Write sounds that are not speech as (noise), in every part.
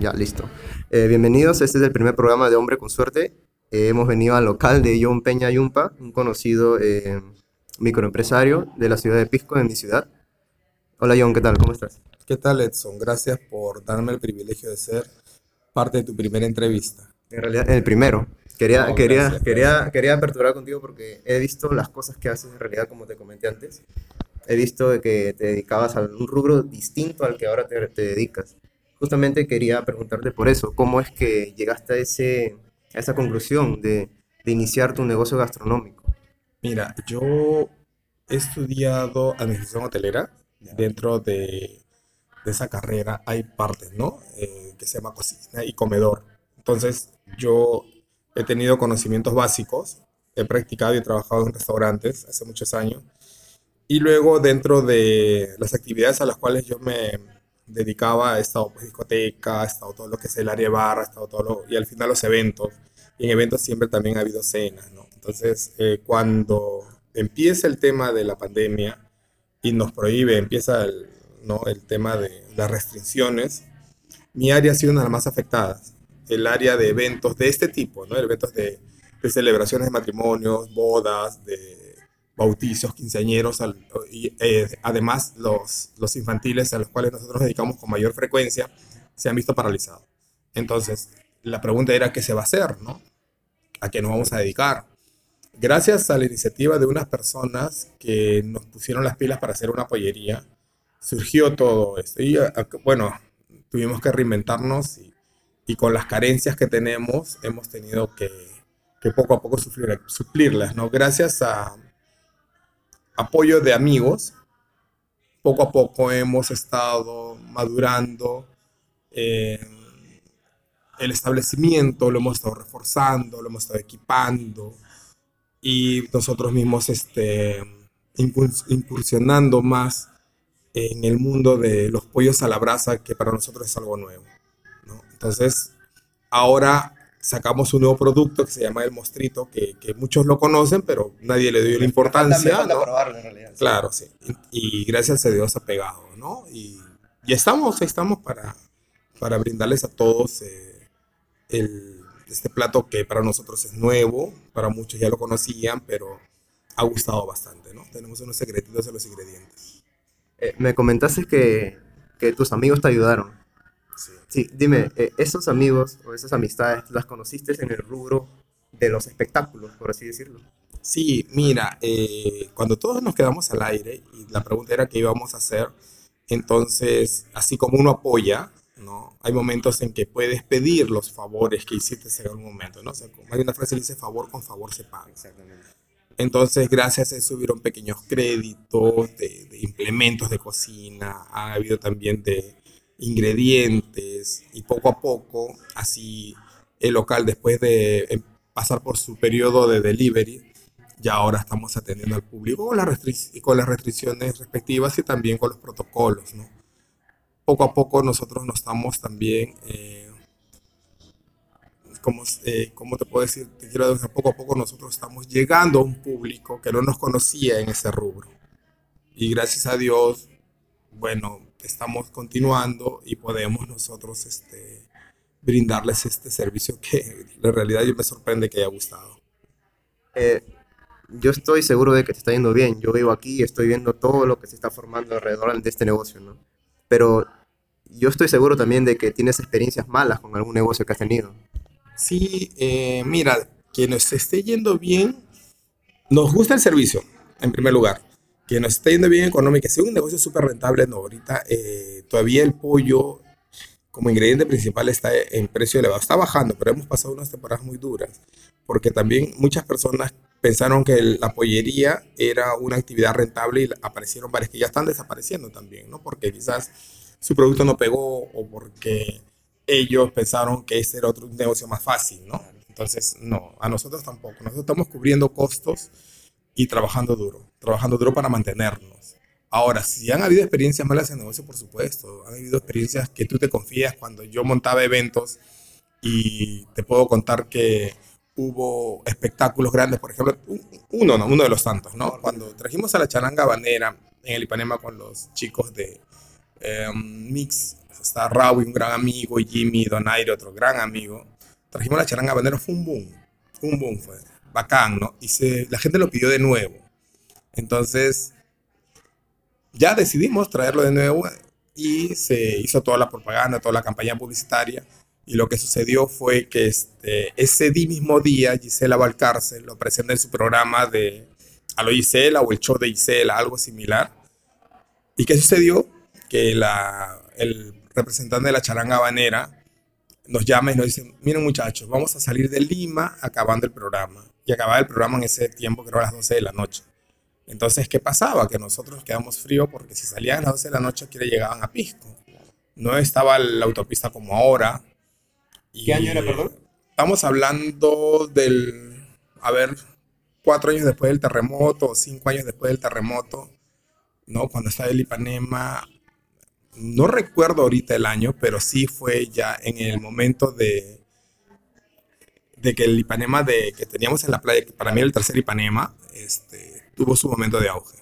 Ya, listo. Eh, bienvenidos, este es el primer programa de Hombre con Suerte. Eh, hemos venido al local de John Peña Yumpa, un conocido eh, microempresario de la ciudad de Pisco, en mi ciudad. Hola John, ¿qué tal? ¿Cómo estás? ¿Qué tal Edson? Gracias por darme el privilegio de ser parte de tu primera entrevista. En realidad, el primero. Quería, Oh, quería, gracias, quería, gracias. quería aperturar contigo porque he visto las cosas que haces en realidad, como te comenté antes. He visto de que te dedicabas a un rubro distinto al que ahora te, te dedicas. Justamente quería preguntarte por eso, ¿cómo es que llegaste a, ese, a esa conclusión de, de iniciar tu negocio gastronómico? Mira, yo he estudiado administración hotelera. Dentro de, de esa carrera hay partes, ¿no? Eh, que se llama cocina y comedor. Entonces, yo he tenido conocimientos básicos, he practicado y he trabajado en restaurantes hace muchos años. Y luego, dentro de las actividades a las cuales yo me dedicaba, he estado pues discoteca, he estado todo lo que es el área de barra, he estado todo lo, y al final los eventos. Y en eventos siempre también ha habido cenas, ¿no? Entonces, eh, cuando empieza el tema de la pandemia y nos prohíbe, empieza el, ¿no? el tema de las restricciones, mi área ha sido una de las más afectadas. El área de eventos de este tipo, ¿no? Eventos de, de celebraciones de matrimonios, bodas, de bautizos, quinceañeros, al- y eh, además los, los infantiles a los cuales nosotros nos dedicamos con mayor frecuencia, se han visto paralizados. Entonces, la pregunta era, ¿qué se va a hacer, no? ¿A qué nos vamos a dedicar? Gracias a la iniciativa de unas personas que nos pusieron las pilas para hacer una pollería, surgió todo esto. Y bueno, tuvimos que reinventarnos y, y con las carencias que tenemos hemos tenido que, que poco a poco suplir- suplirlas, ¿no? Gracias a apoyo de amigos, poco a poco hemos estado madurando eh, el establecimiento, lo hemos estado reforzando, lo hemos estado equipando y nosotros mismos este, incurs- incursionando más en el mundo de los pollos a la brasa, que para nosotros es algo nuevo. Entonces, ahora sacamos un nuevo producto que se llama el mostrito, que, que muchos lo conocen, pero nadie le dio la importancia. ¿no? probarlo en realidad. sí. Claro, sí. Y, y gracias a Dios ha pegado, ¿no? Y, y estamos, ahí estamos para, para brindarles a todos eh, el, este plato que para nosotros es nuevo, para muchos ya lo conocían, pero ha gustado bastante, ¿no? Tenemos unos secretitos en los ingredientes. Eh, me comentaste que, que tus amigos te ayudaron. Sí. Sí, dime, eh, ¿esos amigos o esas amistades las conociste en el rubro de los espectáculos, por así decirlo? Sí, mira, eh, cuando todos nos quedamos al aire y la pregunta era qué íbamos a hacer, entonces, así como uno apoya, ¿no? Hay momentos en que puedes pedir los favores que hiciste en algún momento, ¿no? O sea, hay una frase que dice, favor con favor se paga. Exactamente. Entonces, gracias a eso hubieron pequeños créditos de, de implementos de cocina, ha habido también de ingredientes y poco a poco, así el local después de eh, pasar por su periodo de delivery, ya ahora estamos atendiendo al público con las, con las restricciones respectivas y también con los protocolos, ¿no? Poco a poco nosotros nos estamos también... eh, como, eh, ¿cómo te puedo decir? Te quiero decir, poco a poco nosotros estamos llegando a un público que no nos conocía en ese rubro. Y gracias a Dios, bueno, estamos continuando y podemos nosotros este, brindarles este servicio que en realidad yo me sorprende que haya gustado. Eh, yo estoy seguro de que te está yendo bien. Yo vivo aquí y estoy viendo todo lo que se está formando alrededor de este negocio, ¿no? Pero yo estoy seguro también de que tienes experiencias malas con algún negocio que has tenido. Sí, eh, mira, que nos esté yendo bien, nos gusta el servicio, en primer lugar. Que nos esté yendo bien económico, que sea un negocio súper rentable, no, ahorita eh, todavía el pollo como ingrediente principal está en precio elevado. Está bajando, pero hemos pasado unas temporadas muy duras, porque también muchas personas pensaron que la pollería era una actividad rentable y aparecieron varias que ya están desapareciendo también, ¿no? Porque quizás su producto no pegó o porque ellos pensaron que ese era otro negocio más fácil, ¿no? Entonces, no, a nosotros tampoco. Nosotros estamos cubriendo costos y trabajando duro, trabajando duro para mantenernos. Ahora, si han habido experiencias malas en negocio, por supuesto, han habido experiencias que tú te confías cuando yo montaba eventos y te puedo contar que hubo espectáculos grandes, por ejemplo, un- uno, no, uno de los tantos, ¿no? Cuando trajimos a la charanga habanera en el Ipanema con los chicos de eh, Mix está Raúl, un gran amigo, Jimmy Donaire, otro gran amigo. Trajimos la charanga bandera, fue un boom, un boom, fue bacán, ¿no? Y se, la gente lo pidió de nuevo. Entonces, ya decidimos traerlo de nuevo y se hizo toda la propaganda, toda la campaña publicitaria. Y lo que sucedió fue que este, ese mismo día Gisela Valcárcel lo presenta en su programa de Alo Gisela o el show de Gisela, algo similar. ¿Y qué sucedió? Que la, el representante de la charanga habanera nos llama y nos dice, miren muchachos, vamos a salir de Lima acabando el programa. Y acababa el programa en ese tiempo, creo a las 12 de la noche. Entonces, ¿qué pasaba? Que nosotros quedamos fríos porque si salían a las 12 de la noche, que llegaban a Pisco. No estaba la autopista como ahora. ¿Qué año era, perdón? Estamos hablando del, a ver, cuatro años después del terremoto, o cinco años después del terremoto, ¿no? Cuando estaba el Ipanema, no recuerdo ahorita el año, pero sí fue ya en el momento de, de que el Ipanema de, que teníamos en la playa, que para mí era el tercer Ipanema, este, tuvo su momento de auge.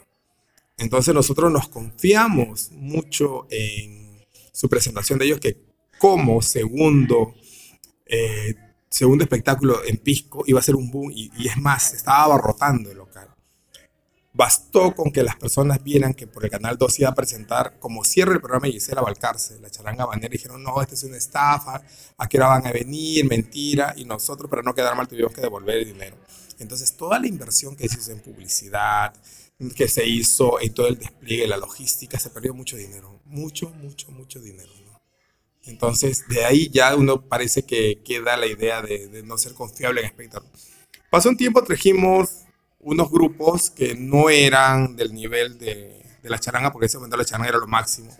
Entonces nosotros nos confiamos mucho en su presentación de ellos, que como segundo, eh, segundo espectáculo en Pisco iba a ser un boom y, y es más, estaba abarrotando el local. Bastó con que las personas vieran que por el Canal 2 iba a presentar como cierre el programa Gisela Valcarce, la charanga bandera, y dijeron, no, esta es una estafa, a qué hora van a venir, mentira, y nosotros para no quedar mal tuvimos que devolver el dinero. Entonces, toda la inversión que se hizo en publicidad, que se hizo en todo el despliegue, la logística, se perdió mucho dinero, mucho, mucho, mucho dinero. ¿no? Entonces, de ahí ya uno parece que queda la idea de, de no ser confiable en espectáculo. Pasó un tiempo, trajimos unos grupos que no eran del nivel de, de la charanga, porque ese momento la charanga era lo máximo.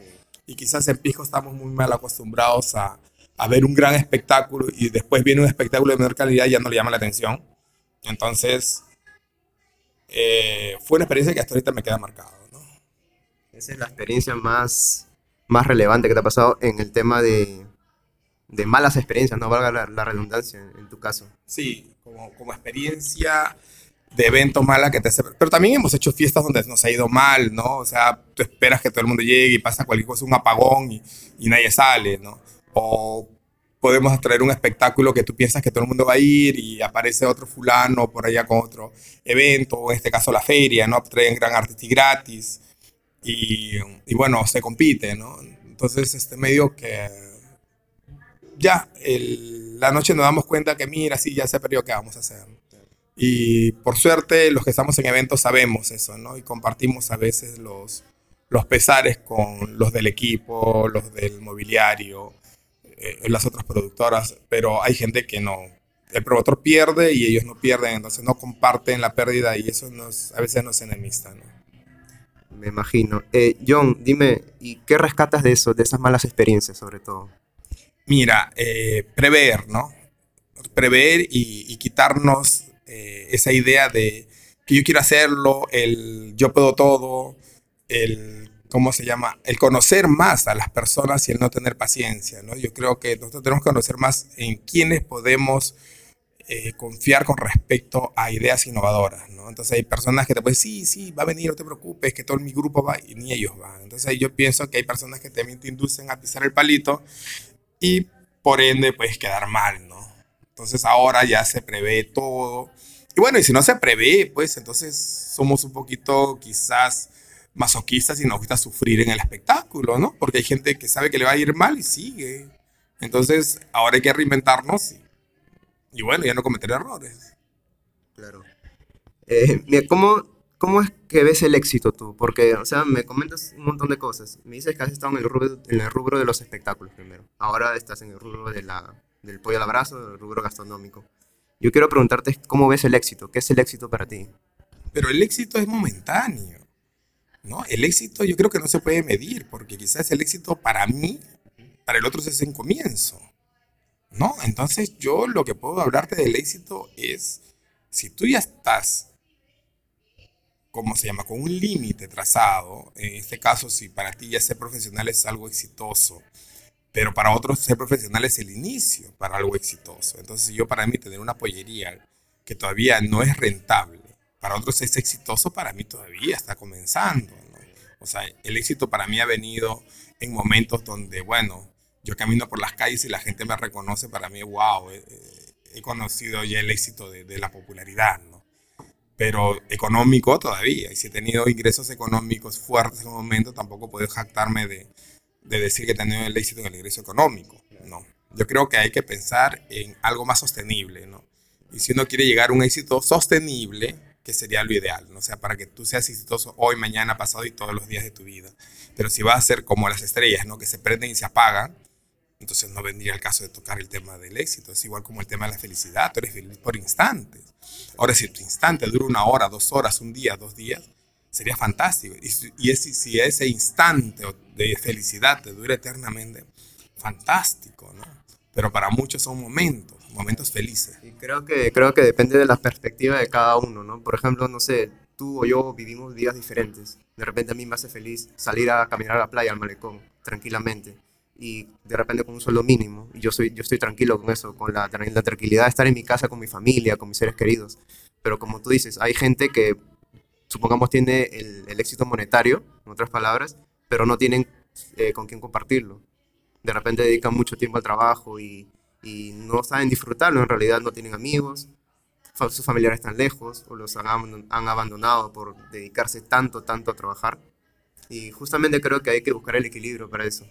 Y quizás en Pisco estamos muy mal acostumbrados a, a, ver un gran espectáculo y después viene un espectáculo de menor calidad y ya no le llama la atención. Entonces, eh, fue una experiencia que hasta ahorita me queda marcado. ¿no? Esa es la experiencia más, más relevante que te ha pasado en el tema de, de malas experiencias, no valga la, la redundancia en, en, tu caso. Sí, como, como experiencia de evento mala que te hace... Pero también hemos hecho fiestas donde nos ha ido mal, ¿no? O sea, tú esperas que todo el mundo llegue y pasa cualquier cosa, un apagón y, y nadie sale, ¿no? O podemos traer un espectáculo que tú piensas que todo el mundo va a ir y aparece otro fulano por allá con otro evento, o en este caso la feria, ¿no? Traen gran artista gratis y, y, bueno, se compite, ¿no? Entonces, este medio que ya el, la noche nos damos cuenta que mira, sí, ya se perdió, ¿qué vamos a hacer? Y por suerte los que estamos en eventos sabemos eso, ¿no? Y compartimos a veces los, los pesares con los del equipo, los del mobiliario, eh, las otras productoras, pero hay gente que no. El promotor pierde y ellos no pierden, entonces no comparten la pérdida y eso nos, a veces nos enemista, ¿no? Me imagino. Eh, John, dime, ¿y qué rescatas de eso, de esas malas experiencias sobre todo? Mira, eh, prever, ¿no? Prever y, y quitarnos eh, esa idea de que yo quiero hacerlo, el yo puedo todo, el, ¿cómo se llama? El conocer más a las personas y el no tener paciencia, ¿no? Yo creo que nosotros tenemos que conocer más en quiénes podemos eh, confiar con respecto a ideas innovadoras, ¿no? Entonces hay personas que te pueden sí, sí, va a venir, no te preocupes, que todo mi grupo va y ni ellos van. Entonces yo pienso que hay personas que también te inducen a pisar el palito y por ende puedes quedar mal, ¿no? Entonces ahora ya se prevé todo. Y bueno, y si no se prevé, pues entonces somos un poquito quizás masoquistas y nos gusta sufrir en el espectáculo, ¿no? Porque hay gente que sabe que le va a ir mal y sigue. Entonces ahora hay que reinventarnos y, bueno, ya no cometer errores. Claro. Eh, ¿cómo, ¿Cómo es que ves el éxito tú? Porque, o sea, me comentas un montón de cosas. Me dices que has estado en el rubro, en el rubro de los espectáculos primero. Ahora estás en el rubro de la, del pollo al abrazo, del rubro gastronómico. Yo quiero preguntarte cómo ves el éxito, qué es el éxito para ti. Pero el éxito es momentáneo, ¿no? El éxito yo creo que no se puede medir, porque quizás el éxito para mí, para el otro es un comienzo, ¿no? Entonces yo lo que puedo hablarte del éxito es, si tú ya estás, ¿cómo se llama? Con un límite trazado, en este caso si para ti ya ser profesional es algo exitoso, pero para otros ser profesional es el inicio para algo exitoso. Entonces yo para mí tener una pollería que todavía no es rentable, para otros es exitoso, para mí todavía está comenzando. ¿no? O sea, el éxito para mí ha venido en momentos donde, bueno, yo camino por las calles y la gente me reconoce, para mí, wow, he conocido ya el éxito de, de la popularidad, ¿no? Pero económico todavía, y si he tenido ingresos económicos fuertes en un momento, tampoco puedo jactarme de, de decir que tenido el éxito en el ingreso económico, ¿no? Yo creo que hay que pensar en algo más sostenible, ¿no? Y si uno quiere llegar a un éxito sostenible, que sería lo ideal, ¿no? O sea, para que tú seas exitoso hoy, mañana, pasado y todos los días de tu vida. Pero si vas a ser como las estrellas, ¿no? Que se prenden y se apagan, entonces no vendría el caso de tocar el tema del éxito. Es igual como el tema de la felicidad. Tú eres feliz por instantes. Ahora, si tu instante dura una hora, dos horas, un día, dos días, sería fantástico. Y, si ese instante de felicidad te dura eternamente, fantástico, ¿no? Pero para muchos son momentos, momentos felices. Y creo que, creo que depende de la perspectiva de cada uno, ¿no? Por ejemplo, no sé, tú o yo vivimos días diferentes. De repente a mí me hace feliz salir a caminar a la playa, al malecón, tranquilamente. Y de repente con un sueldo mínimo. Y yo, soy, yo estoy tranquilo con eso, con la tranquilidad de estar en mi casa con mi familia, con mis seres queridos. Pero como tú dices, hay gente que, supongamos, tiene el, éxito monetario, en otras palabras, pero no tienen eh, con quién compartirlo. De repente dedican mucho tiempo al trabajo y, no saben disfrutarlo, en realidad no tienen amigos, sus familiares están lejos o los han, han abandonado por dedicarse tanto, tanto a trabajar. Y justamente creo que hay que buscar el equilibrio para eso.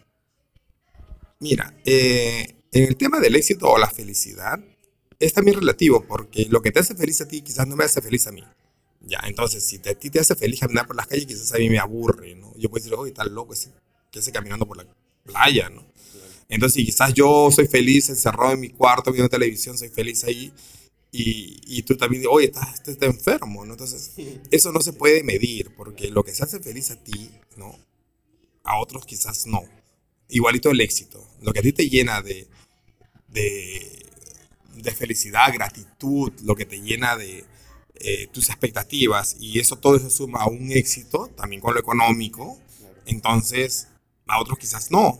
Mira, eh, en el tema del éxito o la felicidad, es también relativo, porque lo que te hace feliz a ti quizás no me hace feliz a mí. Ya, entonces, si a ti te hace feliz caminar por las calles, quizás a mí me aburre, ¿no? Yo puedo decir, oye, está loco ese, que hace caminando por la playa, ¿no? Entonces, quizás yo soy feliz encerrado en mi cuarto viendo televisión, soy feliz ahí, y, y tú también, oye, estás, estás, enfermo, ¿no? Entonces, (laughs) eso no se puede medir, porque lo que se hace feliz a ti, ¿no? A otros quizás no. Igualito el éxito. Lo que a ti te llena de, de, de felicidad, gratitud, lo que te llena de eh, tus expectativas, y eso todo eso suma a un éxito, también con lo económico, entonces a otros quizás no.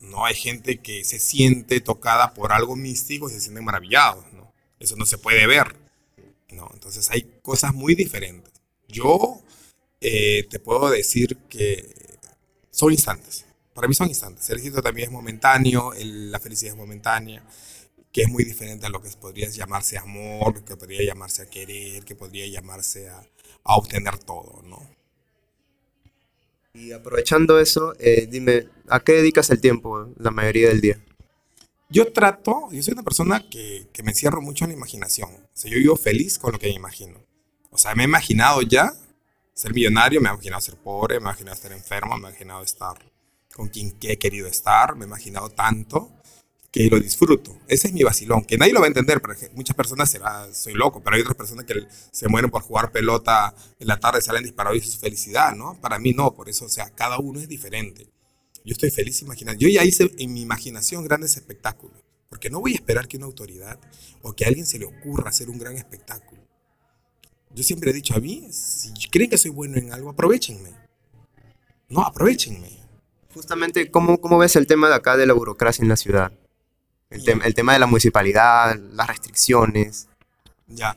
No hay gente que se siente tocada por algo místico y se sienten maravillados, ¿no? Eso no se puede ver, ¿no? Entonces hay cosas muy diferentes. Yo eh, te puedo decir que son instantes. Para mí son instantes. El éxito también es momentáneo, la felicidad es momentánea, que es muy diferente a lo que podría llamarse amor, que podría llamarse a querer, que podría llamarse a, a obtener todo, ¿no? Y aprovechando eso, eh, dime, ¿a qué dedicas el tiempo la mayoría del día? Yo trato, yo soy una persona que, que me encierro mucho en la imaginación. O sea, yo vivo feliz con lo que me imagino. O sea, me he imaginado ya ser millonario, me he imaginado ser pobre, me he imaginado estar enfermo, me he imaginado estar con quien he querido estar, me he imaginado tanto que lo disfruto. Ese es mi vacilón, que nadie lo va a entender, pero muchas personas será, soy loco, pero hay otras personas que se mueren por jugar pelota en la tarde, salen disparados y su felicidad, ¿no? Para mí no, por eso, o sea, cada uno es diferente. Yo estoy feliz imaginando. Yo ya hice en mi imaginación grandes espectáculos, porque no voy a esperar que una autoridad o que a alguien se le ocurra hacer un gran espectáculo. Yo siempre he dicho a mí, si creen que soy bueno en algo, aprovechenme. No, aprovechenme. Justamente, ¿cómo, cómo ves el tema de acá de la burocracia en la ciudad? El, el, tema de la municipalidad, las restricciones. Ya.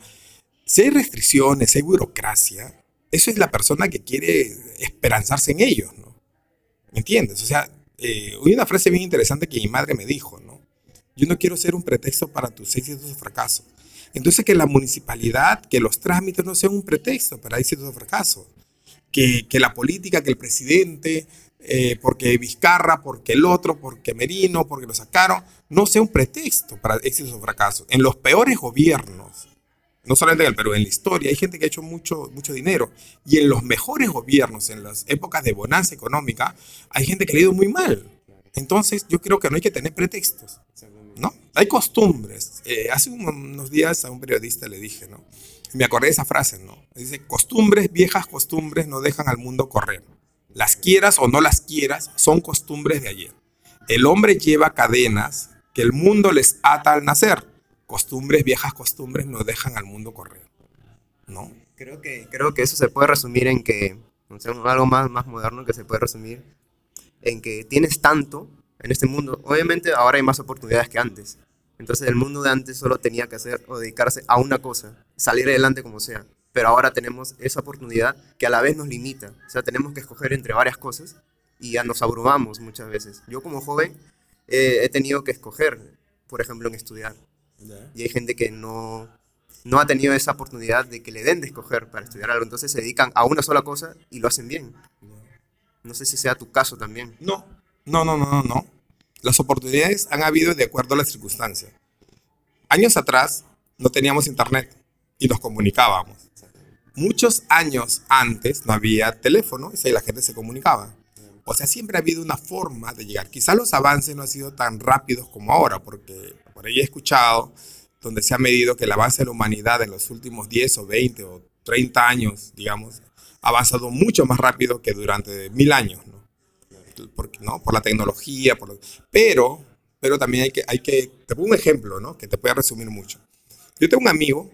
Si hay restricciones, si hay burocracia, eso es la persona que quiere esperanzarse en ellos, ¿no? ¿Me entiendes? O sea, eh, hay una frase bien interesante que mi madre me dijo, ¿no? Yo no quiero ser un pretexto para tus éxitos o fracasos. Entonces, que la municipalidad, que los trámites no sean un pretexto para éxitos o fracasos. Que, que la política, que el presidente, eh, porque Vizcarra, porque el otro, porque Merino, porque lo sacaron, no sea un pretexto para éxitos o fracasos. En los peores gobiernos, no solamente en el Perú, en la historia, hay gente que ha hecho mucho, mucho dinero. Y en los mejores gobiernos, en las épocas de bonanza económica, hay gente que ha ido muy mal. Entonces, yo creo que no hay que tener pretextos. ¿no? Hay costumbres. Eh, hace unos días a un periodista le dije, ¿no? Me acordé de esa frase, ¿no? Dice, costumbres, viejas costumbres no dejan al mundo correr. Las quieras o no las quieras, son costumbres de ayer. El hombre lleva cadenas que el mundo les ata al nacer. Costumbres, viejas costumbres, no dejan al mundo correr. ¿No? Creo que, creo que eso se puede resumir en que, no sé, algo más, más moderno que se puede resumir en que tienes tanto en este mundo. Obviamente ahora hay más oportunidades que antes. Entonces el mundo de antes solo tenía que hacer o dedicarse a una cosa, salir adelante como sea pero ahora tenemos esa oportunidad que a la vez nos limita. O sea, tenemos que escoger entre varias cosas y ya nos abrumamos muchas veces. Yo como joven eh, he tenido que escoger, por ejemplo, en estudiar. Y hay gente que no, no ha tenido esa oportunidad de que le den de escoger para estudiar algo. Entonces se dedican a una sola cosa y lo hacen bien. No sé si sea tu caso también. No, no, no, no, no. no. Las oportunidades han habido de acuerdo a las circunstancias. Años atrás no teníamos internet y nos comunicábamos. Muchos años antes no había teléfono y la gente se comunicaba. O sea, siempre ha habido una forma de llegar. Quizá los avances no han sido tan rápidos como ahora, porque por ahí he escuchado donde se ha medido que el avance de la humanidad en los últimos 10 o 20 o 30 años, digamos, ha avanzado mucho más rápido que durante mil años, ¿no? Por la tecnología, por pero, pero también hay que, hay que, te pongo un ejemplo, ¿no? Que te puede resumir mucho. Yo tengo un amigo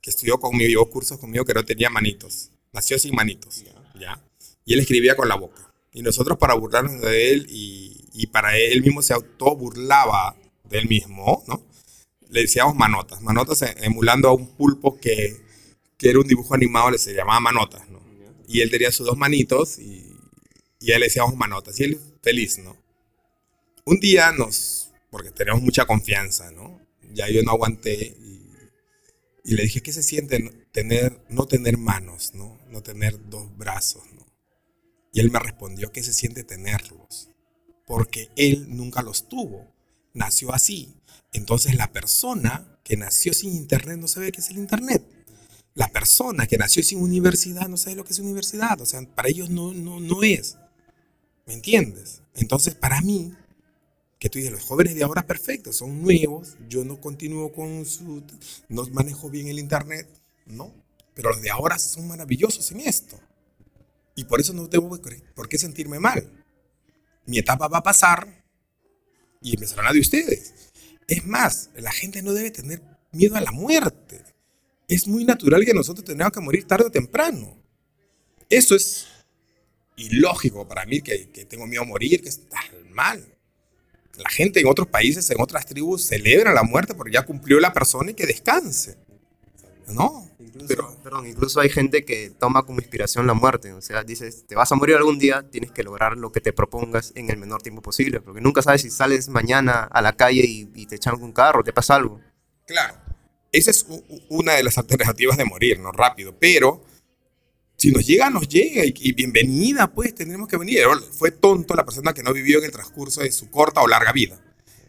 que estudió conmigo, llevó cursos conmigo que no tenía manitos, nació sin manitos, ¿ya? Y él escribía con la boca. Y nosotros para burlarnos de él y, y para él, mismo se auto burlaba de él mismo, ¿no? Le decíamos manotas, manotas e, emulando a un pulpo que, que era un dibujo animado, le se llamaba manotas, ¿no? Y él tenía sus dos manitos y, y él le decíamos manotas. Y él feliz, ¿no? Un día nos, porque tenemos mucha confianza, ¿no? Ya yo no aguanté y, y le dije, ¿qué se siente tener, no tener manos, ¿no? No tener dos brazos, ¿no? Y él me respondió que se siente tenerlos, porque él nunca los tuvo, nació así. Entonces la persona que nació sin internet no sabe qué es el internet. La persona que nació sin universidad no sabe lo que es universidad. O sea, para ellos no, no, no es. ¿Me entiendes? Entonces, para mí, que tú dices, los jóvenes de ahora perfectos, son nuevos, yo no continúo con su, no manejo bien el internet, no, pero los de ahora son maravillosos en esto. Y por eso no tengo por qué sentirme mal. Mi etapa va a pasar y empezará la de ustedes. Es más, la gente no debe tener miedo a la muerte. Es muy natural que nosotros tengamos que morir tarde o temprano. Eso es ilógico para mí, que, tengo miedo a morir, que está mal. La gente en otros países, en otras tribus, celebra la muerte porque ya cumplió la persona y que descanse. ¿No? Incluso, perdón, incluso hay gente que toma como inspiración la muerte. O sea, dices, te vas a morir algún día, tienes que lograr lo que te propongas en el menor tiempo posible. Porque nunca sabes si sales mañana a la calle y, te echan un carro, te pasa algo. Claro. Esa es una de las alternativas de morir, ¿no? Rápido. Pero si nos llega, nos llega. Y, y, bienvenida, pues, tendremos que venir. Fue tonto la persona que no vivió en el transcurso de su corta o larga vida.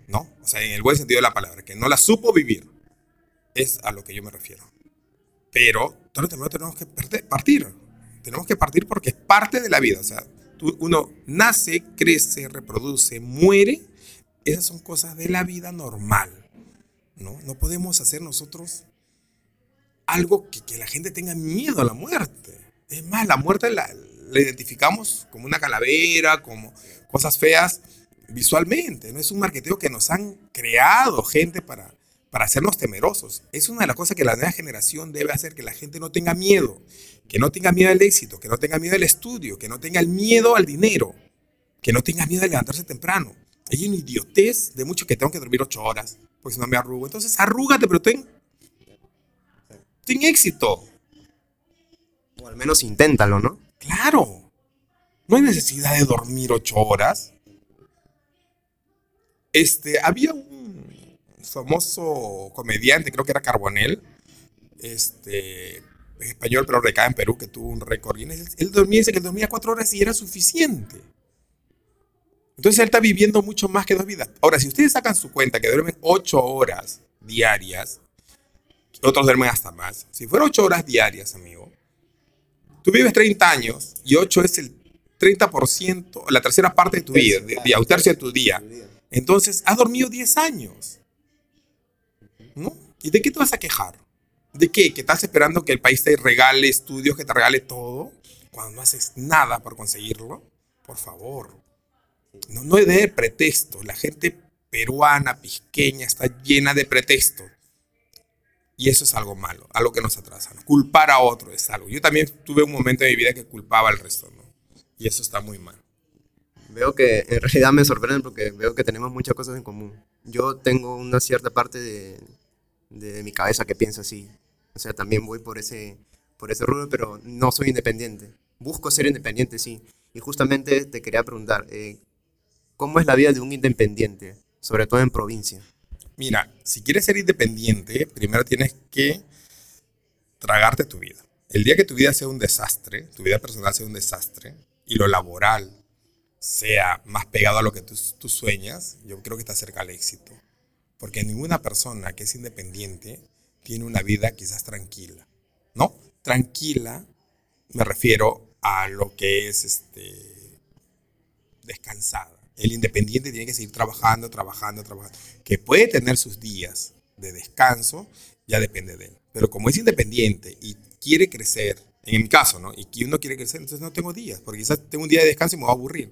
¿No? O sea, en el buen sentido de la palabra, que no la supo vivir. Es a lo que yo me refiero. Pero tenemos que partir. Tenemos que partir porque es parte de la vida. O sea, uno nace, crece, reproduce, muere. Esas son cosas de la vida normal. No, no podemos hacer nosotros algo que, que la gente tenga miedo a la muerte. Es más, la muerte la, la identificamos como una calavera, como cosas feas visualmente. No es un marketeo que nos han creado gente para, para hacernos temerosos. Es una de las cosas que la nueva generación debe hacer, que la gente no tenga miedo, que no tenga miedo al éxito, que no tenga miedo al estudio, que no tenga el miedo al dinero, que no tenga miedo a levantarse temprano. Hay una idiotez de mucho que tengo que dormir ocho horas, porque si no me arrugo. Entonces, arrúgate, pero ten, ten éxito. O al menos inténtalo, ¿no? Claro. No hay necesidad de dormir ocho horas. Este, había un famoso comediante, creo que era Carbonell, este, español, pero recae en Perú, que tuvo un récord. él dormía, dice que dormía cuatro horas y era suficiente. Entonces él está viviendo mucho más que dos vidas. Ahora, si ustedes sacan su cuenta que duermen ocho horas diarias, otros duermen hasta más. Si fuera ocho horas diarias, amigo, tú vives 30 años y ocho es el 30%, la tercera parte de tu vida, de, de, de tu día. Entonces, has dormido 10 años. ¿No? ¿Y de qué te vas a quejar? ¿De qué? ¿Que estás esperando que el país te regale estudios, que te regale todo, cuando no haces nada por conseguirlo? Por favor. No, no debe haber pretextos. La gente peruana, pisqueña, está llena de pretextos. Y eso es algo malo, algo que nos atrasa. Culpar a otro es algo. Yo también tuve un momento en mi vida que culpaba al resto, ¿no? Y eso está muy mal. Veo que en realidad me sorprende porque veo que tenemos muchas cosas en común. Yo tengo una cierta parte de, de mi cabeza que piensa así. O sea, también voy por ese, por ese rubro, pero no soy independiente. Busco ser independiente, sí. Y justamente te quería preguntar, eh, ¿cómo es la vida de un independiente, sobre todo en provincia? Mira, si quieres ser independiente, primero tienes que tragarte tu vida. El día que tu vida sea un desastre, tu vida personal sea un desastre, y lo laboral sea más pegado a lo que tú, tú sueñas, yo creo que está cerca al éxito. Porque ninguna persona que es independiente tiene una vida quizás tranquila, ¿no? Tranquila me refiero a lo que es este, descansada. El independiente tiene que seguir trabajando, trabajando, trabajando. Que puede tener sus días de descanso, ya depende de él. Pero como es independiente y quiere crecer, en mi caso, ¿no? Y que uno quiere crecer, entonces no tengo días, porque quizás tengo un día de descanso y me voy a aburrir,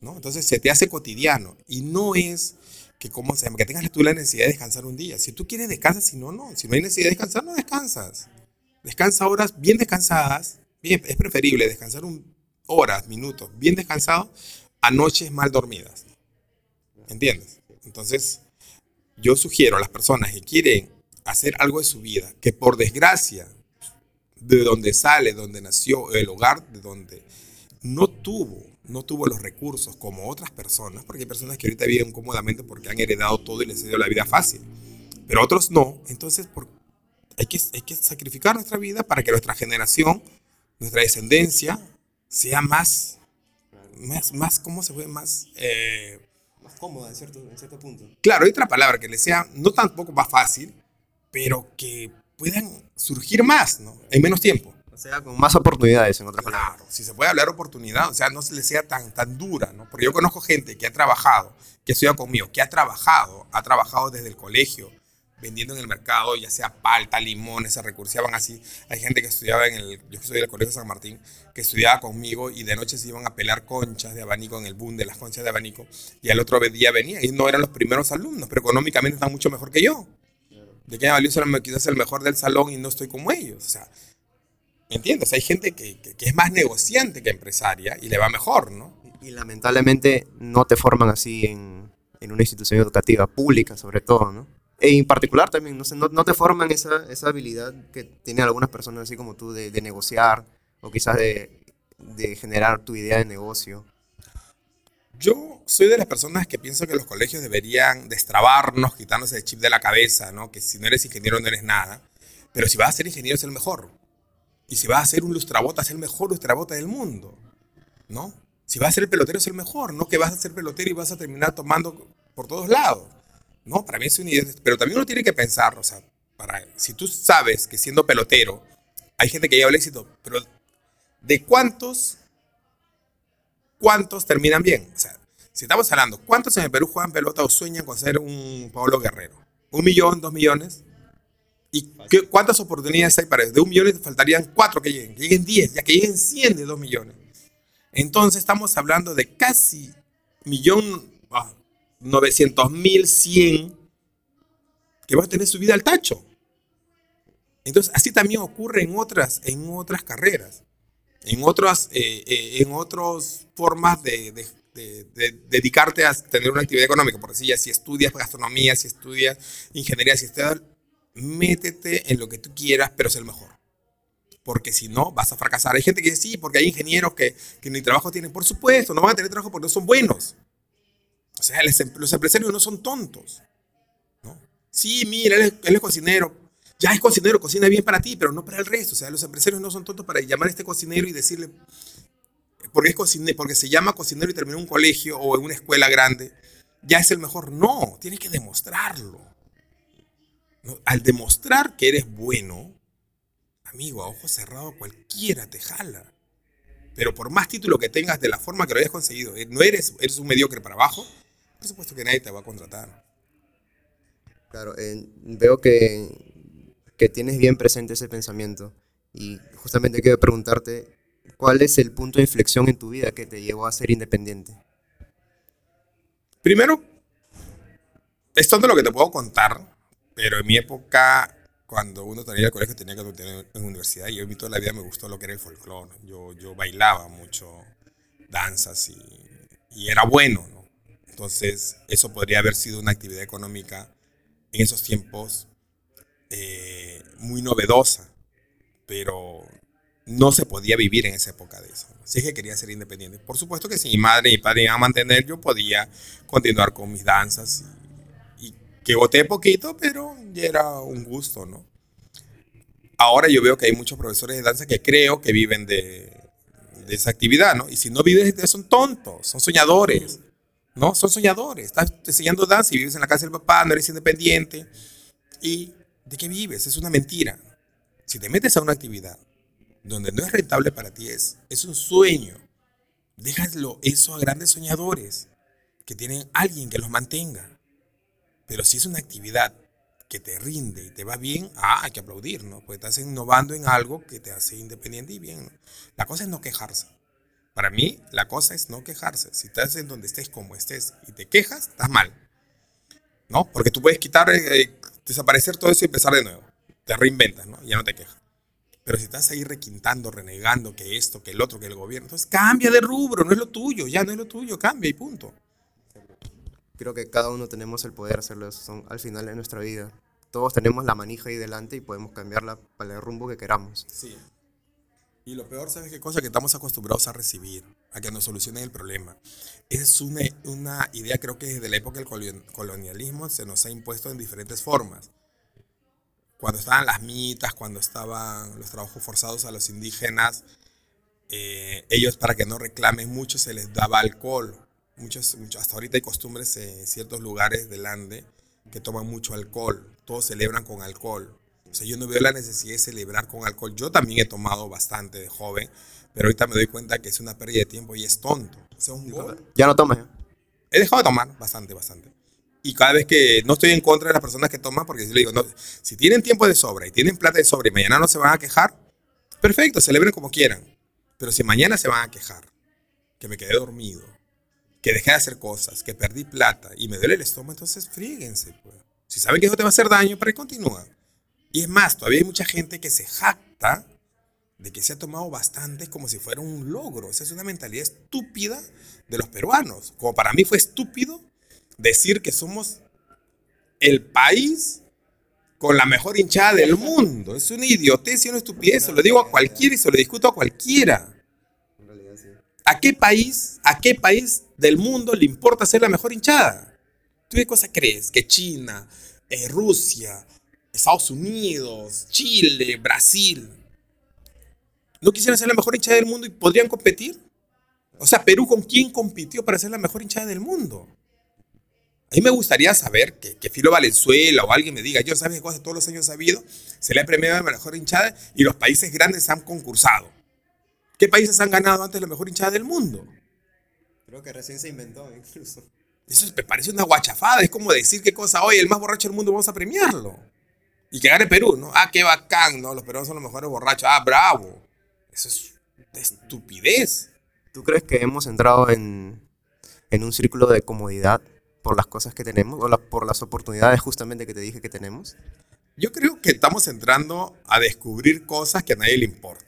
¿no? Entonces se te hace cotidiano y no es que, como se llama? que tengas tú la necesidad de descansar un día. Si tú quieres, descansas, si no, no. Si no hay necesidad de descansar, no descansas. Descansa horas bien descansadas. Bien, es preferible descansar un, horas, minutos bien descansado a noches mal dormidas. ¿Entiendes? Entonces, yo sugiero a las personas que quieren hacer algo de su vida, que por desgracia, de donde sale, donde nació, el hogar de donde no tuvo, no tuvo los recursos como otras personas, porque hay personas que ahorita viven cómodamente porque han heredado todo y les ha dio la vida fácil, pero otros no. Entonces, por, hay, que, hay que sacrificar nuestra vida para que nuestra generación, nuestra descendencia, sea más, más, más ¿cómo se ve? Más... Eh, más cómoda en cierto, en cierto punto. Claro, hay otra palabra que le sea no tampoco más fácil, pero que puedan surgir más, ¿no? En menos tiempo. O sea, con más oportunidades, en otras palabras. Claro, si se puede hablar oportunidad, o sea, no se le sea tan, tan dura, ¿no? Porque yo conozco gente que ha trabajado, que estudia conmigo, que ha trabajado, ha trabajado desde el colegio, vendiendo en el mercado, ya sea palta, limones, se recursaban así. Hay gente que estudiaba en el, yo estudié en el Colegio San Martín, que estudiaba conmigo y de noche se iban a pelar conchas de abanico en el boom de las conchas de abanico y al otro día venía y no eran los primeros alumnos, pero económicamente están mucho mejor que yo. ¿De qué me valió ser quizás el mejor del salón y no estoy como ellos? O sea, ¿entiendes? Hay gente que, que, es más negociante que empresaria y le va mejor, ¿no? Y, lamentablemente no te forman así en, en, una institución educativa pública, sobre todo, ¿no? E en particular también, no, sé, no, no te forman esa, esa, habilidad que tienen algunas personas así como tú de, de negociar o quizás de, de generar tu idea de negocio. Yo soy de las personas que pienso que los colegios deberían destrabarnos, quitarnos el chip de la cabeza, ¿no? Que si no eres ingeniero no eres nada. Pero si vas a ser ingeniero es el mejor. Y si vas a ser un lustrabota es el mejor lustrabota del mundo, ¿no? Si vas a ser pelotero es el mejor, no que vas a ser pelotero y vas a terminar tomando por todos lados. No, para mí es una idea. Pero también uno tiene que pensar, o sea, para, si tú sabes que siendo pelotero hay gente que lleva el éxito, pero ¿de cuántos ¿cuántos terminan bien? O sea, si estamos hablando, ¿cuántos en el Perú juegan pelota o sueñan con ser un Pablo Guerrero? ¿Un millón, dos millones? ¿Y cuántas oportunidades hay para eso? De un millón faltarían cuatro que lleguen, que lleguen diez, ya que lleguen cien de dos millones. Entonces estamos hablando de casi millón ah, novecientos mil cien que van a tener su vida al tacho. Entonces así también ocurre en otras, en otras carreras en otras, eh, eh, en otras formas de, de, dedicarte a tener una actividad económica, por decir, si estudias gastronomía, si estudias ingeniería, si estudias, métete en lo que tú quieras, pero es el mejor. Porque si no, vas a fracasar. Hay gente que dice, sí, porque hay ingenieros que, que ni trabajo tienen. Por supuesto, no van a tener trabajo porque no son buenos. O sea, los empresarios no son tontos. Sí, mira, él es cocinero, ya es cocinero, cocina bien para ti, pero no para el resto. O sea, los empresarios no son tontos para llamar a este cocinero y decirle, porque, es cocinero, porque se llama cocinero y terminó en un colegio o en una escuela grande, ya es el mejor. No, tienes que demostrarlo. Al demostrar que eres bueno, amigo, a ojo cerrado cualquiera te jala. Pero por más título que tengas de la forma que lo hayas conseguido, eh, no eres, eres un mediocre para abajo, por supuesto que nadie te va a contratar. Claro, eh, veo que que tienes bien presente ese pensamiento. Y justamente quiero preguntarte, ¿cuál es el punto de inflexión en tu vida que te llevó a ser independiente? Primero, esto es lo que te puedo contar, pero en mi época, cuando uno tenía el colegio, tenía que tener en universidad, y yo en toda la vida me gustó lo que era el folclore. Yo, yo bailaba mucho danzas y, y era bueno, ¿no? Entonces, eso podría haber sido una actividad económica en esos tiempos eh, muy novedosa, pero no se podía vivir en esa época de eso. Si es que quería ser independiente. Por supuesto que si mi madre y mi padre iban a mantener, yo podía continuar con mis danzas. Que voté poquito, pero ya era un gusto, ¿no? Ahora yo veo que hay muchos profesores de danza que creo que viven de, esa actividad, ¿no? Y si no vives de son tontos, son soñadores, ¿no? Son soñadores. Estás enseñando danza y vives en la casa del papá, no eres independiente. ¿Y de qué vives? Es una mentira. Si te metes a una actividad donde no es rentable para ti, es, es un sueño. Déjalo eso a grandes soñadores que tienen alguien que los mantenga. Pero si es una actividad que te rinde y te va bien, ah, hay que aplaudir, ¿no? Porque estás innovando en algo que te hace independiente y bien. La cosa es no quejarse. Para mí, la cosa es no quejarse. Si estás en donde estés como estés y te quejas, estás mal. ¿No? Porque tú puedes quitar, eh, eh, desaparecer todo eso y empezar de nuevo. Te reinventas, ¿no? Ya no te quejas. Pero si estás ahí requintando, renegando que esto, que el otro, que el gobierno, entonces cambia de rubro, no es lo tuyo, ya no es lo tuyo, cambia y punto. Creo que cada uno tenemos el poder hacerlo son, al final de nuestra vida. Todos tenemos la manija ahí delante y podemos cambiarla para el rumbo que queramos. Sí. Y lo peor, ¿sabes qué cosa? Que estamos acostumbrados a recibir, a que nos solucionen el problema. Es una, una idea, creo que desde la época del colonialismo se nos ha impuesto en diferentes formas cuando estaban las mitas, cuando estaban los trabajos forzados a los indígenas, eh, ellos para que no reclamen mucho se les daba alcohol. Muchos, muchos, hasta ahorita hay costumbres en ciertos lugares del Ande que toman mucho alcohol. Todos celebran con alcohol. O sea, yo no veo la necesidad de celebrar con alcohol. Yo también he tomado bastante de joven, pero ahorita me doy cuenta que es una pérdida de tiempo y es tonto. O sea, un gol. Ya no tomas. He dejado de tomar bastante, bastante. Y cada vez que no estoy en contra de las personas que toman, porque si le digo, no, si tienen tiempo de sobra y tienen plata de sobra y mañana no se van a quejar, perfecto, celebren como quieran. Pero si mañana se van a quejar, que me quedé dormido, que dejé de hacer cosas, que perdí plata y me duele el estómago, entonces fríguense. Pues. Si saben que eso te va a hacer daño, ¿para qué continúa? Y es más, todavía hay mucha gente que se jacta de que se ha tomado bastante como si fuera un logro. Esa es una mentalidad estúpida de los peruanos. Como para mí fue estúpido decir que somos el país con la mejor hinchada del mundo. Es una idiotez y una estupidez. Se lo digo a cualquiera y se lo discuto a cualquiera. ¿A qué país, a qué país del mundo le importa ser la mejor hinchada? ¿Tú qué cosa crees? Que China, eh, Rusia, Estados Unidos, Chile, Brasil, no quisieran ser la mejor hinchada del mundo y podrían competir? O sea, Perú, ¿con quién compitió para ser la mejor hinchada del mundo? A mí me gustaría saber que, que Filo Valenzuela o alguien me diga, yo sabes qué cosa todos los años ha habido, se le ha premiado la mejor hinchada y los países grandes han concursado. ¿Qué países han ganado antes la mejor hinchada del mundo? Creo que recién se inventó incluso. Eso me parece una guachafada, es como decir qué cosa, hoy el más borracho del mundo vamos a premiarlo. Y que gane Perú, ¿no? Ah, qué bacán, ¿no? Los peruanos son los mejores borrachos. Ah, bravo. Eso es estupidez. ¿Tú crees que hemos entrado en, en un círculo de comodidad por las cosas que tenemos o por las oportunidades justamente que te dije que tenemos? Yo creo que estamos entrando a descubrir cosas que a nadie le importa.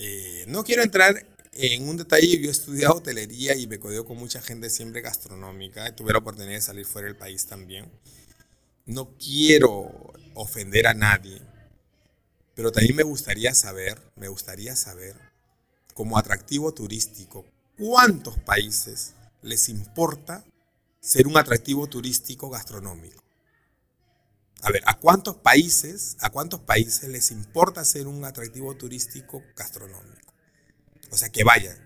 Eh, no quiero entrar en un detalle, yo he estudiado hotelería y me codeo con mucha gente siempre gastronómica, tuve la oportunidad de salir fuera del país también. No quiero ofender a nadie, pero también me gustaría saber, me gustaría saber, como atractivo turístico, cuántos países les importa ser un atractivo turístico gastronómico. A ver, ¿a cuántos países, a cuántos países les importa ser un atractivo turístico gastronómico? O sea, que vayan.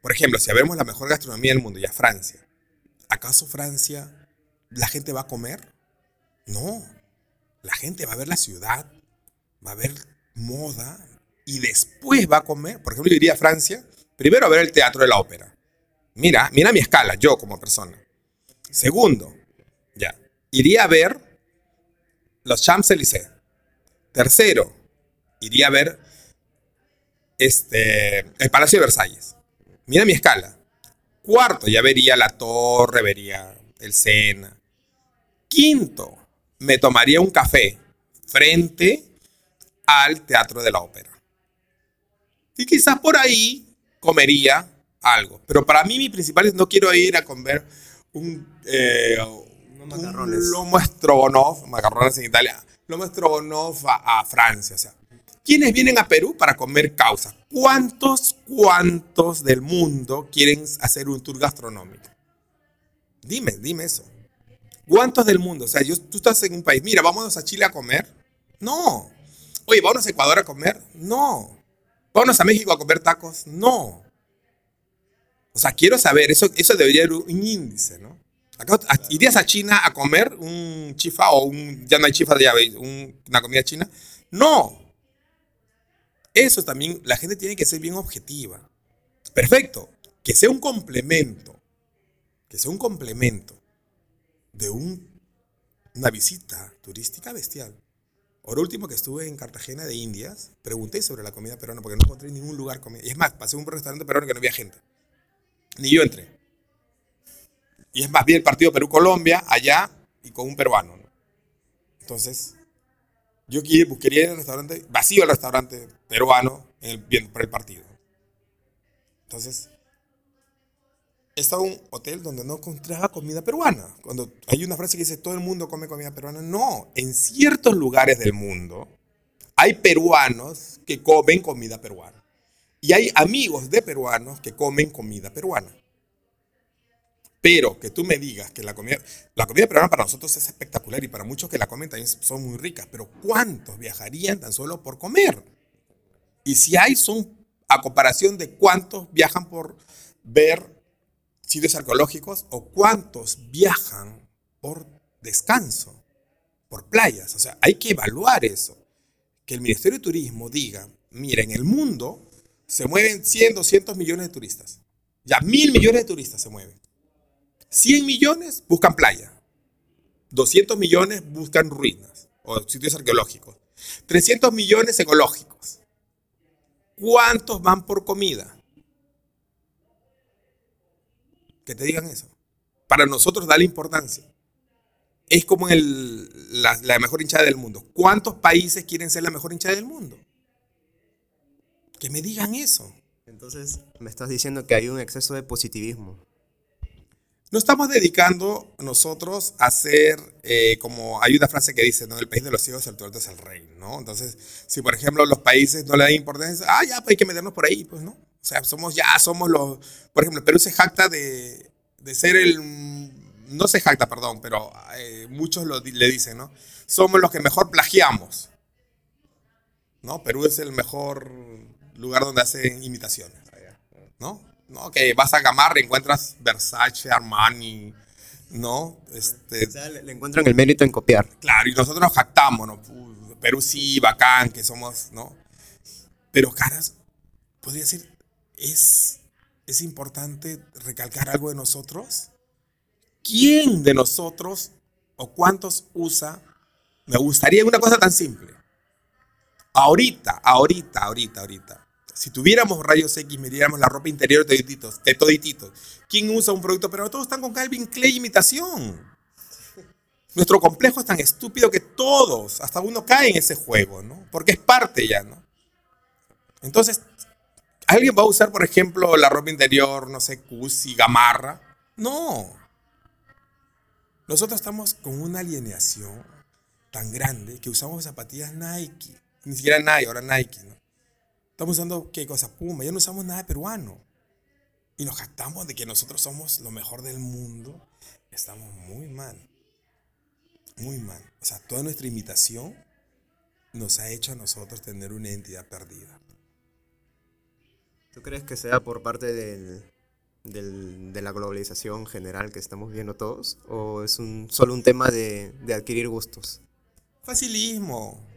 Por ejemplo, si vemos la mejor gastronomía del mundo, ya Francia. ¿Acaso Francia la gente va a comer? No. La gente va a ver la ciudad, va a ver moda y después va a comer. Por ejemplo, yo iría a Francia, primero a ver el teatro de la ópera. Mira, mira mi escala, yo como persona. Segundo, ya, iría a ver los Champs-Élysées. Tercero, iría a ver este, el Palacio de Versalles. Mira mi escala. Cuarto, ya vería la torre, vería el Sena. Quinto, me tomaría un café frente al Teatro de la Ópera. Y quizás por ahí comería algo. Pero para mí mi principal es no quiero ir a comer un, eh, un lomo estrogonoff, macarrones en Italia, lomo estrogonoff a, a, Francia. O sea, ¿Quiénes vienen a Perú para comer causa? ¿Cuántos, cuántos del mundo quieren hacer un tour gastronómico? Dime, dime eso. ¿Cuántos del mundo? O sea, yo, tú estás en un país, mira, vámonos a Chile a comer. No. Oye, vámonos a Ecuador a comer. No. Vámonos a México a comer tacos. No. O sea, quiero saber, eso, eso debería ser un índice, ¿no? ¿Irías a China a comer un chifa o un, ya no hay chifa de llave, una comida china? No. Eso también, la gente tiene que ser bien objetiva. Perfecto. Que sea un complemento. Que sea un complemento de un, una visita turística bestial. Por último que estuve en Cartagena de Indias, pregunté sobre la comida peruana porque no encontré en ningún lugar comida. Y es más, pasé a un restaurante peruano que no había gente. Ni yo entré. Y es más, vi el partido Perú-Colombia allá y con un peruano. Entonces, yo buscaría ir al restaurante, vacío el restaurante peruano, en el, por el partido. Entonces, estaba un hotel donde no encontraba comida peruana. Cuando hay una frase que dice todo el mundo come comida peruana, no, en ciertos lugares del mundo hay peruanos que comen comida peruana. Y hay amigos de peruanos que comen comida peruana. Pero que tú me digas que la comida, la comida peruana para nosotros es espectacular y para muchos que la comen también son muy ricas, pero ¿cuántos viajarían tan solo por comer? Y si hay, son a comparación de cuántos viajan por ver sitios arqueológicos o cuántos viajan por descanso, por playas. O sea, hay que evaluar eso. Que el Ministerio de Turismo diga, mira, en el mundo se mueven 100, 200 millones de turistas. Ya mil millones de turistas se mueven. 100 millones buscan playa. 200 millones buscan ruinas o sitios arqueológicos. 300 millones ecológicos. ¿Cuántos van por comida? Que te digan eso. Para nosotros da la importancia. Es como la, la mejor hinchada del mundo. ¿Cuántos países quieren ser la mejor hinchada del mundo? Que me digan eso. Entonces, me estás diciendo que hay un exceso de positivismo. Nos estamos dedicando nosotros a hacer, eh, como hay una frase que dice, ¿no? El país de los ciegos, el tuerto es el rey, ¿no? Entonces, si por ejemplo los países no le dan importancia, ah, ya, pues hay que meternos por ahí, pues, ¿no? O sea, somos ya, somos los, por ejemplo, Perú se jacta de, de ser el, no se jacta, perdón, pero eh, muchos lo, le dicen, ¿no? Somos los que mejor plagiamos, ¿no? Perú es el mejor lugar donde hacen imitaciones, ¿no? ¿No? Que vas a Gamarra y encuentras Versace, Armani, ¿no? Este, o sea, le, encuentran el mérito en copiar. Claro, y nosotros nos jactamos, ¿no? Perú sí, bacán, que somos, ¿no? Pero, caras, podría decir, ¿es, ¿es importante recalcar algo de nosotros? ¿Quién de nosotros o cuántos usa? Me gustaría una cosa tan simple. Ahorita, ahorita, ahorita, ahorita si tuviéramos rayos X, midiéramos la ropa interior de todititos, de todititos. ¿Quién usa un producto? Pero todos están con Calvin Klein imitación. Nuestro complejo es tan estúpido que todos, hasta uno cae en ese juego, ¿no? Porque es parte ya, ¿no? Entonces, ¿alguien va a usar, por ejemplo, la ropa interior, no sé, Cusi, Gamarra? No. Nosotros estamos con una alienación tan grande que usamos zapatillas Nike. Ni siquiera Nike, ahora Nike, ¿no? Estamos usando, ¿qué cosa? Puma. Ya no usamos nada peruano. Y nos jactamos de que nosotros somos lo mejor del mundo. Estamos muy mal. Muy mal. O sea, toda nuestra imitación nos ha hecho a nosotros tener una identidad perdida. ¿Tú crees que sea por parte del, de la globalización general que estamos viendo todos? ¿O es un, solo un tema de, de adquirir gustos? Facilismo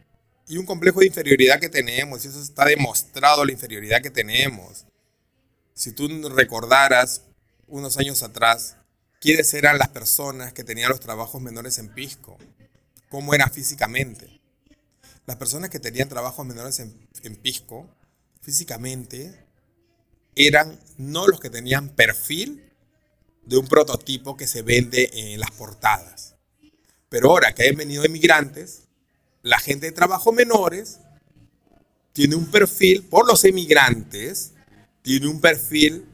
y un complejo de inferioridad que tenemos, y eso está demostrado la inferioridad que tenemos. Si tú recordaras unos años atrás, quiénes eran las personas que tenían los trabajos menores en Pisco, cómo eran físicamente. Las personas que tenían trabajos menores en, en Pisco, físicamente, eran no los que tenían perfil de un prototipo que se vende en las portadas. Pero ahora que han venido emigrantes, la gente de trabajo menores tiene un perfil, por los emigrantes, tiene un perfil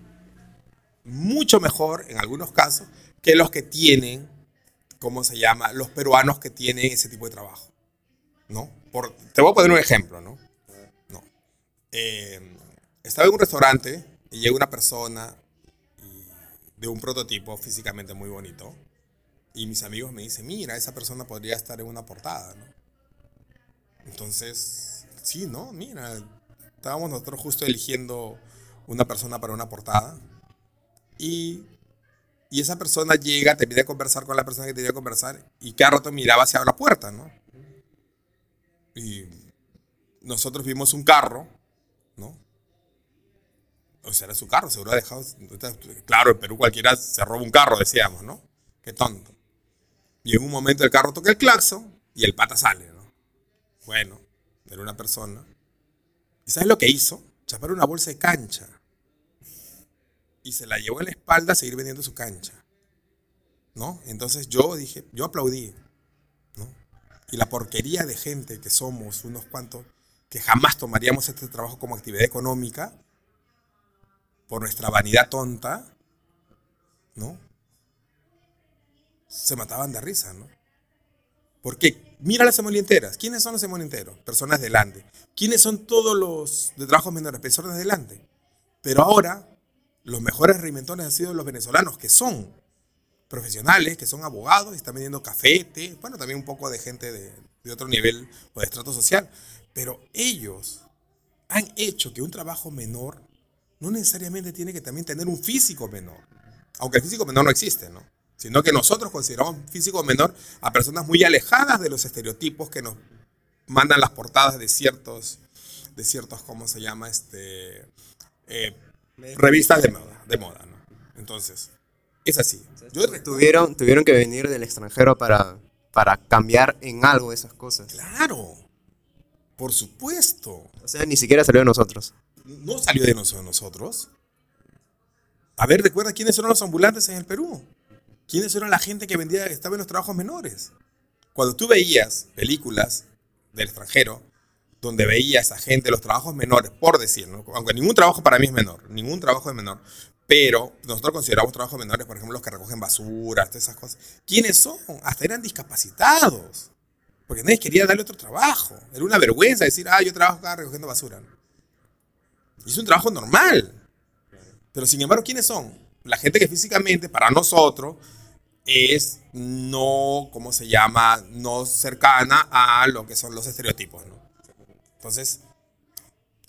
mucho mejor, en algunos casos, que los que tienen, ¿cómo se llama? Los peruanos que tienen ese tipo de trabajo. ¿No? Por, te voy a poner un ejemplo, ¿no? eh, estaba en un restaurante y llega una persona de un prototipo físicamente muy bonito. Y mis amigos me dicen, mira, esa persona podría estar en una portada, ¿no? Entonces, sí, ¿no? Mira, estábamos nosotros justo eligiendo una persona para una portada. Y, y esa persona llega, te pide conversar con la persona que te quería conversar y cada rato miraba hacia la puerta, ¿no? Y nosotros vimos un carro, ¿no? O sea, era su carro, seguro ha dejado. Claro, en Perú cualquiera se roba un carro, decíamos, ¿no? Qué tonto. Y en un momento el carro toca el claxon y el pata sale. Bueno, era una persona. ¿Y sabes lo que hizo? Chapar una bolsa de cancha. Y se la llevó en la espalda a seguir vendiendo su cancha. ¿No? Entonces yo dije, yo aplaudí. ¿no? Y la porquería de gente que somos, unos cuantos, que jamás tomaríamos este trabajo como actividad económica, por nuestra vanidad tonta, ¿no? Se mataban de risa, ¿no? Porque mira las enteras. ¿Quiénes son los enteros? Personas delante. ¿Quiénes son todos los de trabajos menores? Personas delante. Pero ahora, los mejores reinventones han sido los venezolanos, que son profesionales, que son abogados, y están vendiendo café, bueno, también un poco de gente de, de otro nivel o de estrato social. Pero ellos han hecho que un trabajo menor no necesariamente tiene que también tener un físico menor. Aunque el físico menor no existe, ¿no? Sino que nosotros consideramos físico menor a personas muy alejadas de los estereotipos que nos mandan las portadas de ciertos, de ciertos, ¿cómo se llama? Este, eh, revistas de moda, de moda, ¿no? Entonces, es así. tuvieron, tuvieron que venir del extranjero para, para cambiar en algo esas cosas. Claro, por supuesto. O sea, ni siquiera salió de nosotros no salió de nosotros. A ver, recuerda quiénes eran los ambulantes en el Perú. ¿Quiénes eran la gente que vendía, estaba en los trabajos menores? Cuando tú veías películas del extranjero, donde veías a gente los trabajos menores, por decir, aunque ningún trabajo para mí es menor, ningún trabajo es menor, pero nosotros consideramos trabajos menores, por ejemplo, los que recogen basura, todas esas cosas. ¿Quiénes son? Hasta eran discapacitados, porque nadie quería darle otro trabajo. Era una vergüenza decir, ah, yo trabajo acá recogiendo basura. Es un trabajo normal. Pero sin embargo, ¿quiénes son? La gente que físicamente, para nosotros, es no, ¿cómo se llama? No cercana a lo que son los estereotipos. ¿no? Entonces,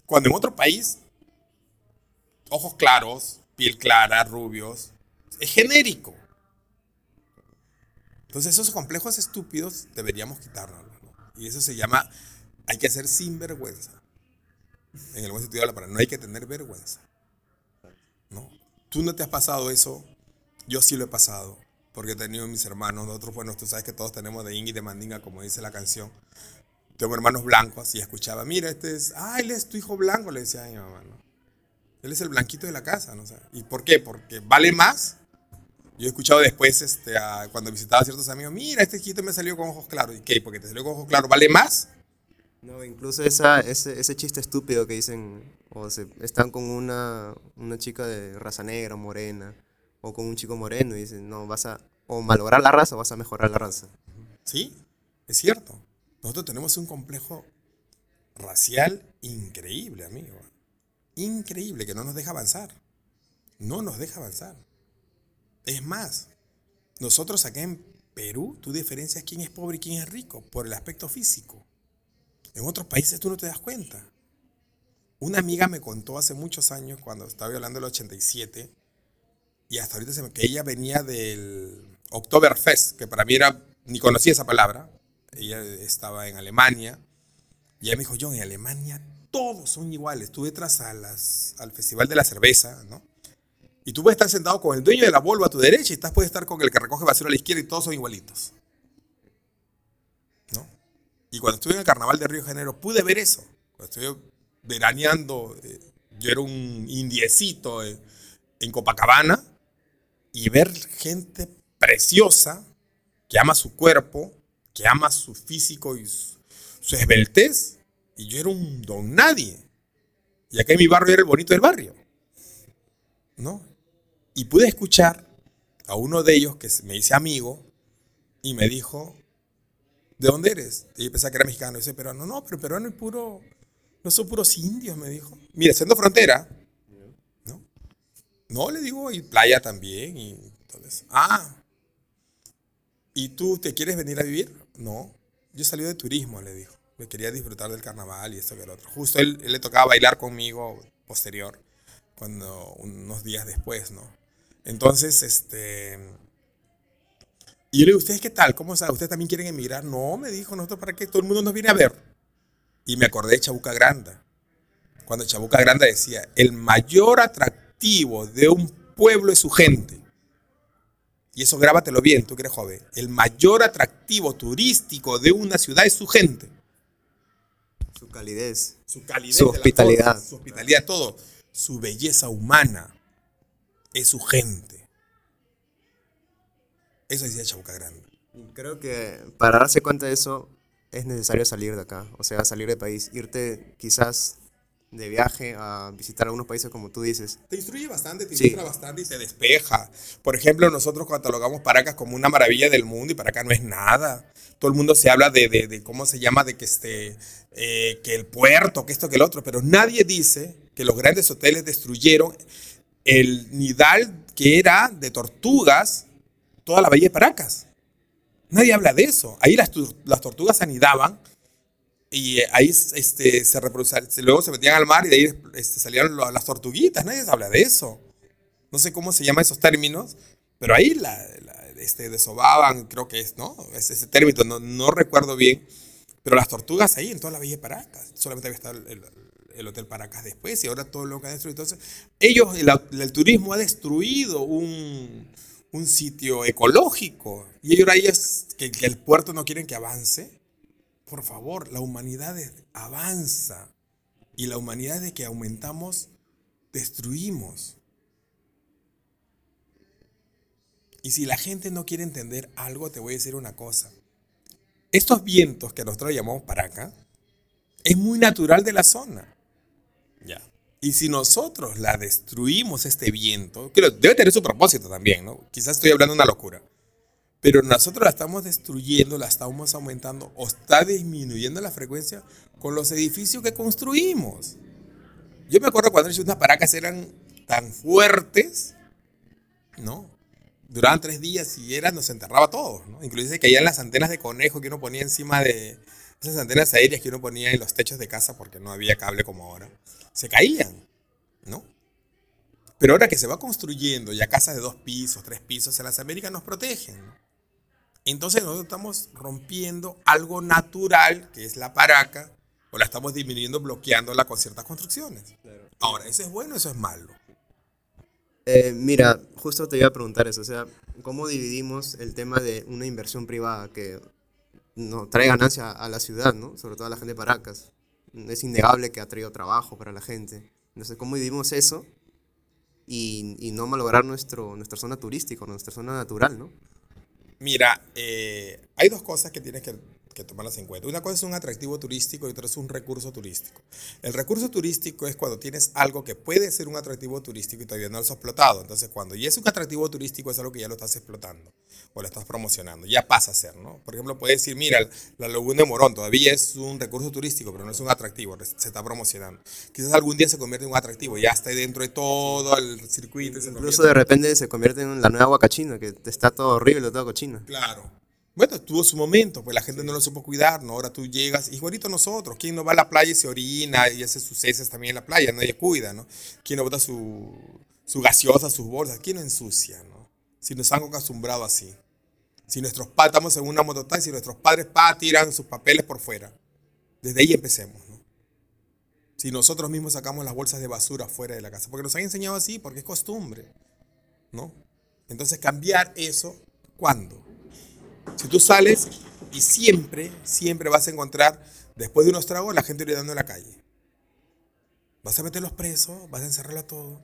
cuando en otro país, ojos claros, piel clara, rubios, es genérico. Entonces, esos complejos estúpidos deberíamos quitarnos. ¿no? Y eso se llama, hay que ser sinvergüenza en el buen sentido de la palabra, no hay que tener vergüenza. ¿no? Tú no te has pasado eso, yo sí lo he pasado, porque he tenido mis hermanos, nosotros, bueno, tú sabes que todos tenemos de Ingi de Mandinga, como dice la canción. Tengo hermanos blancos y escuchaba, mira, este es, ah, él es tu hijo blanco, le decía a mi mamá, ¿no? Él es el blanquito de la casa, ¿no? ¿Y por qué? Porque vale más. Yo he escuchado después, este, cuando visitaba a ciertos amigos, mira, este hijito me salió con ojos claros. ¿Y qué? Porque te salió con ojos claros, ¿vale más? No, incluso esa, ese, ese chiste estúpido que dicen, o se, están con una, una chica de raza negra, morena, o con un chico moreno, y dicen, no, vas a o malograr la raza o vas a mejorar la raza. Sí, es cierto. Nosotros tenemos un complejo racial increíble, amigo. Increíble, que no nos deja avanzar. No nos deja avanzar. Es más, nosotros acá en Perú, tú diferencias quién es pobre y quién es rico por el aspecto físico. En otros países tú no te das cuenta. Una amiga me contó hace muchos años, cuando estaba hablando del 87, y hasta ahorita se me, que ella venía del Oktoberfest, que para mí era, ni conocía esa palabra. Ella estaba en Alemania, y ella me dijo, yo en Alemania todos son iguales. Tú entras a las, al Festival de la Cerveza, ¿no? Y tú puedes estar sentado con el dueño de la Volvo a tu derecha y estás puedes estar con el que recoge basura a la izquierda y todos son igualitos. Y cuando estuve en el carnaval de Río de Janeiro pude ver eso. Cuando estuve veraneando, eh, yo era un indiecito eh, en Copacabana y ver gente preciosa que ama su cuerpo, que ama su físico y su, esbeltez. Y yo era un don nadie. Y acá en mi barrio era el bonito del barrio. ¿No? Y pude escuchar a uno de ellos que me dice amigo y me dijo, ¿de dónde eres? Y yo pensaba que era mexicano. Y dice, peruano, no, pero peruano y puro, No son puros indios, me dijo. Mira, siendo frontera. ¿No? Le digo, y playa también. Y entonces, ah, ¿y tú te quieres venir a vivir? No, yo salí de turismo, le dijo. Me quería disfrutar del carnaval y esto que el otro. Justo él, él le tocaba bailar conmigo posterior, cuando unos días después, ¿no? Entonces, este... Y yo le digo, ¿ustedes qué tal? ¿Cómo saben? ¿Ustedes también quieren emigrar? No, me dijo, nosotros para qué, todo el mundo nos viene a ver. Y me acordé de Chabuca Granda. Cuando Chabuca Granda decía, el mayor atractivo de un pueblo es su gente. Y eso grábatelo bien, tú que eres joven. El mayor atractivo turístico de una ciudad es su gente. Su calidez. Su calidez. Su hospitalidad. su hospitalidad, todo. Su belleza humana es su gente. Eso decía Chabuca Grande. Creo que para darse cuenta de eso es necesario salir de acá, o sea, salir del país, irte quizás de viaje a visitar algunos países como tú dices. Te instruye bastante, te ilustra bastante y te despeja. Por ejemplo, nosotros catalogamos Paracas como una maravilla del mundo y para acá no es nada. Todo el mundo se habla de, de, cómo se llama, de que, este, eh, que el puerto, que esto, que el otro, pero nadie dice que los grandes hoteles destruyeron el nidal que era de tortugas toda la bahía de Paracas. Nadie habla de eso. Ahí las, las tortugas anidaban y ahí este, se reproducían, luego se metían al mar y de ahí este, salían las tortuguitas, nadie habla de eso. No sé cómo se llaman esos términos, pero ahí la, este, desovaban, creo que es, ¿no? Es ese término, no, no, recuerdo bien, pero las tortugas ahí en toda la Villa de Paracas, solamente había estado el, el, Hotel Paracas después y ahora todo lo que ha destruido. Entonces, ellos, el, turismo ha destruido un, un, sitio ecológico y ahora ellos, que, que el puerto no quieren que avance por favor, la humanidad avanza y la humanidad de que aumentamos, destruimos. Y si la gente no quiere entender algo, te voy a decir una cosa. Estos vientos que nosotros llamamos para acá, es muy natural de la zona. Ya. Y si nosotros la destruimos, este viento, que debe tener su propósito también, ¿no? Quizás estoy hablando una locura. Pero nosotros la estamos destruyendo, la estamos aumentando o está disminuyendo la frecuencia con los edificios que construimos. Yo me acuerdo cuando unas paracas eran tan fuertes, ¿no? Duraban tres días y eran, nos enterraba todos, ¿no? Inclusive caían las antenas de conejo que uno ponía encima de esas antenas aéreas que uno ponía en los techos de casa porque no había cable como ahora. Se caían, ¿no? Pero ahora que se va construyendo ya casas de dos pisos, tres pisos en las Américas nos protegen, ¿no? Entonces nosotros estamos rompiendo algo natural, que es la paraca, o la estamos disminuyendo, bloqueándola con ciertas construcciones. Ahora, ¿eso es bueno o eso es malo? Eh, mira, justo te iba a preguntar eso, o sea, ¿cómo dividimos el tema de una inversión privada que no, trae ganancia a la ciudad, ¿no? sobre todo a la gente de Paracas? Es innegable que ha traído trabajo para la gente. Entonces, ¿cómo dividimos eso y, y no malograr nuestro, nuestra zona turística, nuestra zona natural, ¿no? Mira, eh, hay dos cosas que tienes que que tomarlas en cuenta. Una cosa es un atractivo turístico y otra es un recurso turístico. El recurso turístico es cuando tienes algo que puede ser un atractivo turístico y todavía no lo has explotado. Entonces, cuando ya es un atractivo turístico, es algo que ya lo estás explotando o lo estás promocionando. Ya pasa a ser, ¿no? Por ejemplo, puedes decir, mira, la Laguna de Morón todavía es un recurso turístico, pero no es un atractivo, se está promocionando. Quizás algún día se convierte en un atractivo, ya está dentro de todo el circuito. Incluso de repente se convierte en la nueva Huacachina, que está todo horrible, todo cochino. Claro. Bueno, tuvo su momento, pues la gente no lo supo cuidar, ¿no? Ahora tú llegas, igualito nosotros, ¿quién no va a la playa y se orina y hace sus heces también en la playa? Nadie cuida, ¿no? ¿Quién no bota su, su gaseosa, sus bolsas? ¿Quién no ensucia, ¿no? Si nos han acostumbrado así. Si nuestros padres, estamos en una mototaxi, si nuestros padres pa, tiran sus papeles por fuera. Desde ahí empecemos, ¿no? Si nosotros mismos sacamos las bolsas de basura fuera de la casa, porque nos han enseñado así, porque es costumbre, ¿no? Entonces cambiar eso, ¿cuándo? Si tú sales y siempre, siempre vas a encontrar, después de unos tragos, la gente gritando en la calle. Vas a meterlos presos, vas a encerrarlo a todo.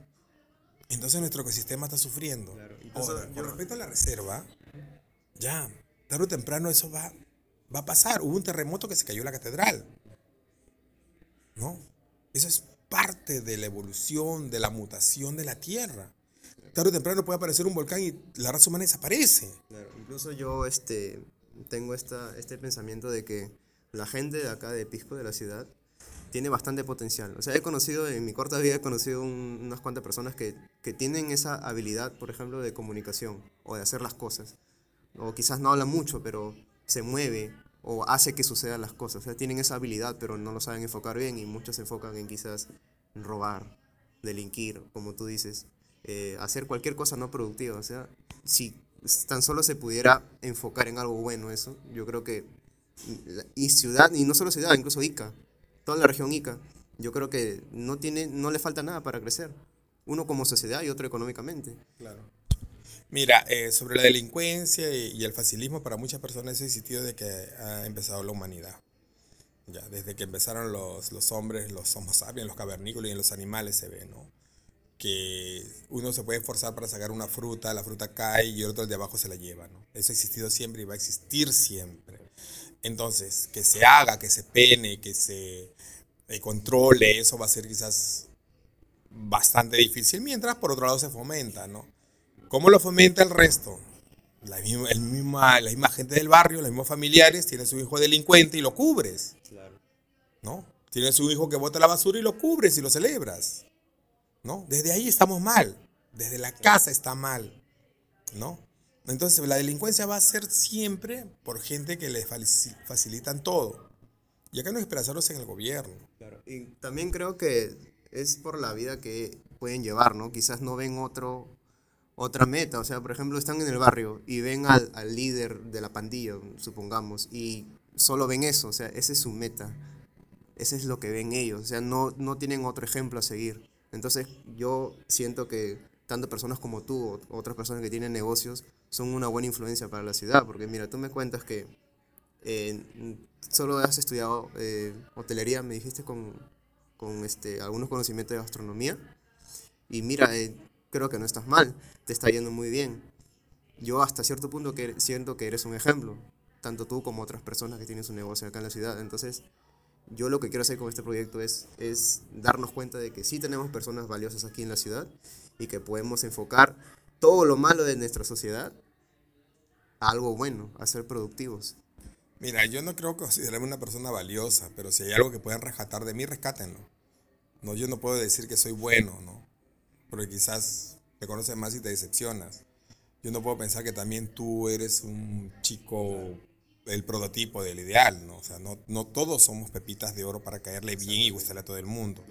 Entonces nuestro ecosistema está sufriendo. con respecto a la reserva, ya, tarde o temprano eso va, va a pasar. Hubo un terremoto que se cayó la catedral. ¿No? Eso es parte de la evolución, de la mutación de la Tierra tarde o temprano puede aparecer un volcán y la raza humana desaparece. incluso yo este, tengo esta, este pensamiento de que la gente de acá de Pisco, de la ciudad, tiene bastante potencial. O sea, he conocido, en mi corta vida he conocido un- unas cuantas personas que, que tienen esa habilidad, por ejemplo, de comunicación o de hacer las cosas. O quizás no habla mucho, pero se mueve o hace que sucedan las cosas. O sea, tienen esa habilidad, pero no lo saben enfocar bien y muchos se enfocan en quizás robar, delinquir, como tú dices, eh, hacer cualquier cosa no productiva. O sea, si tan solo se pudiera enfocar en algo bueno eso, yo creo que y ciudad, y no solo ciudad, incluso Ica, toda la región Ica, yo creo que no, tiene, no le falta nada para crecer. Uno como sociedad y otro económicamente. Claro. Mira, eh, sobre la delincuencia y, el facilismo, para muchas personas es el sitio de que ha empezado la humanidad. Ya, desde que empezaron los, los hombres, los homo sapiens, los cavernícolas y en los animales se ve, ¿no? Que uno se puede esforzar para sacar una fruta, la fruta cae y el otro el de abajo se la lleva, ¿no? Eso ha existido siempre y va a existir siempre. Entonces, que se haga, que se pene, que se eh, controle, eso va a ser quizás bastante difícil, mientras por otro lado se fomenta, ¿no? ¿Cómo lo fomenta el resto? La misma, el misma, la misma gente del barrio, los mismos familiares, tiene su hijo delincuente y lo cubres, ¿no? Tiene su hijo que bota la basura y lo cubres y lo celebras, ¿no? Desde ahí estamos mal, desde la casa está mal, ¿no? Entonces la delincuencia va a ser siempre por gente que le faci- facilitan todo. Y acá no hay esperanzarlos en el gobierno. Claro. Y también creo que es por la vida que pueden llevar, ¿no? Quizás no ven otro, otra meta. O sea, por ejemplo, están en el barrio y ven al, al líder de la pandilla, supongamos, y solo ven eso. O sea, esa es su meta. Ese es lo que ven ellos. O sea, no, no tienen otro ejemplo a seguir. Entonces, yo siento que tanto personas como tú o otras personas que tienen negocios son una buena influencia para la ciudad. Porque mira, tú me cuentas que eh, solo has estudiado eh, hotelería, me dijiste, con, con este, algunos conocimientos de gastronomía. Y mira, eh, creo que no estás mal, te está yendo muy bien. Yo hasta cierto punto que siento que eres un ejemplo, tanto tú como otras personas que tienen su negocio acá en la ciudad. Entonces, yo lo que quiero hacer con este proyecto es, es darnos cuenta de que sí tenemos personas valiosas aquí en la ciudad y que podemos enfocar todo lo malo de nuestra sociedad a algo bueno, a ser productivos. Mira, yo no creo considerarme una persona valiosa, pero si hay algo que puedan rescatar de mí, rescátenlo. No, yo no puedo decir que soy bueno, ¿no? Porque quizás te conoces más y te decepcionas. Yo no puedo pensar que también tú eres un chico, el prototipo del ideal, ¿no? O sea, no, no todos somos pepitas de oro para caerle bien y gustarle a todo el mundo.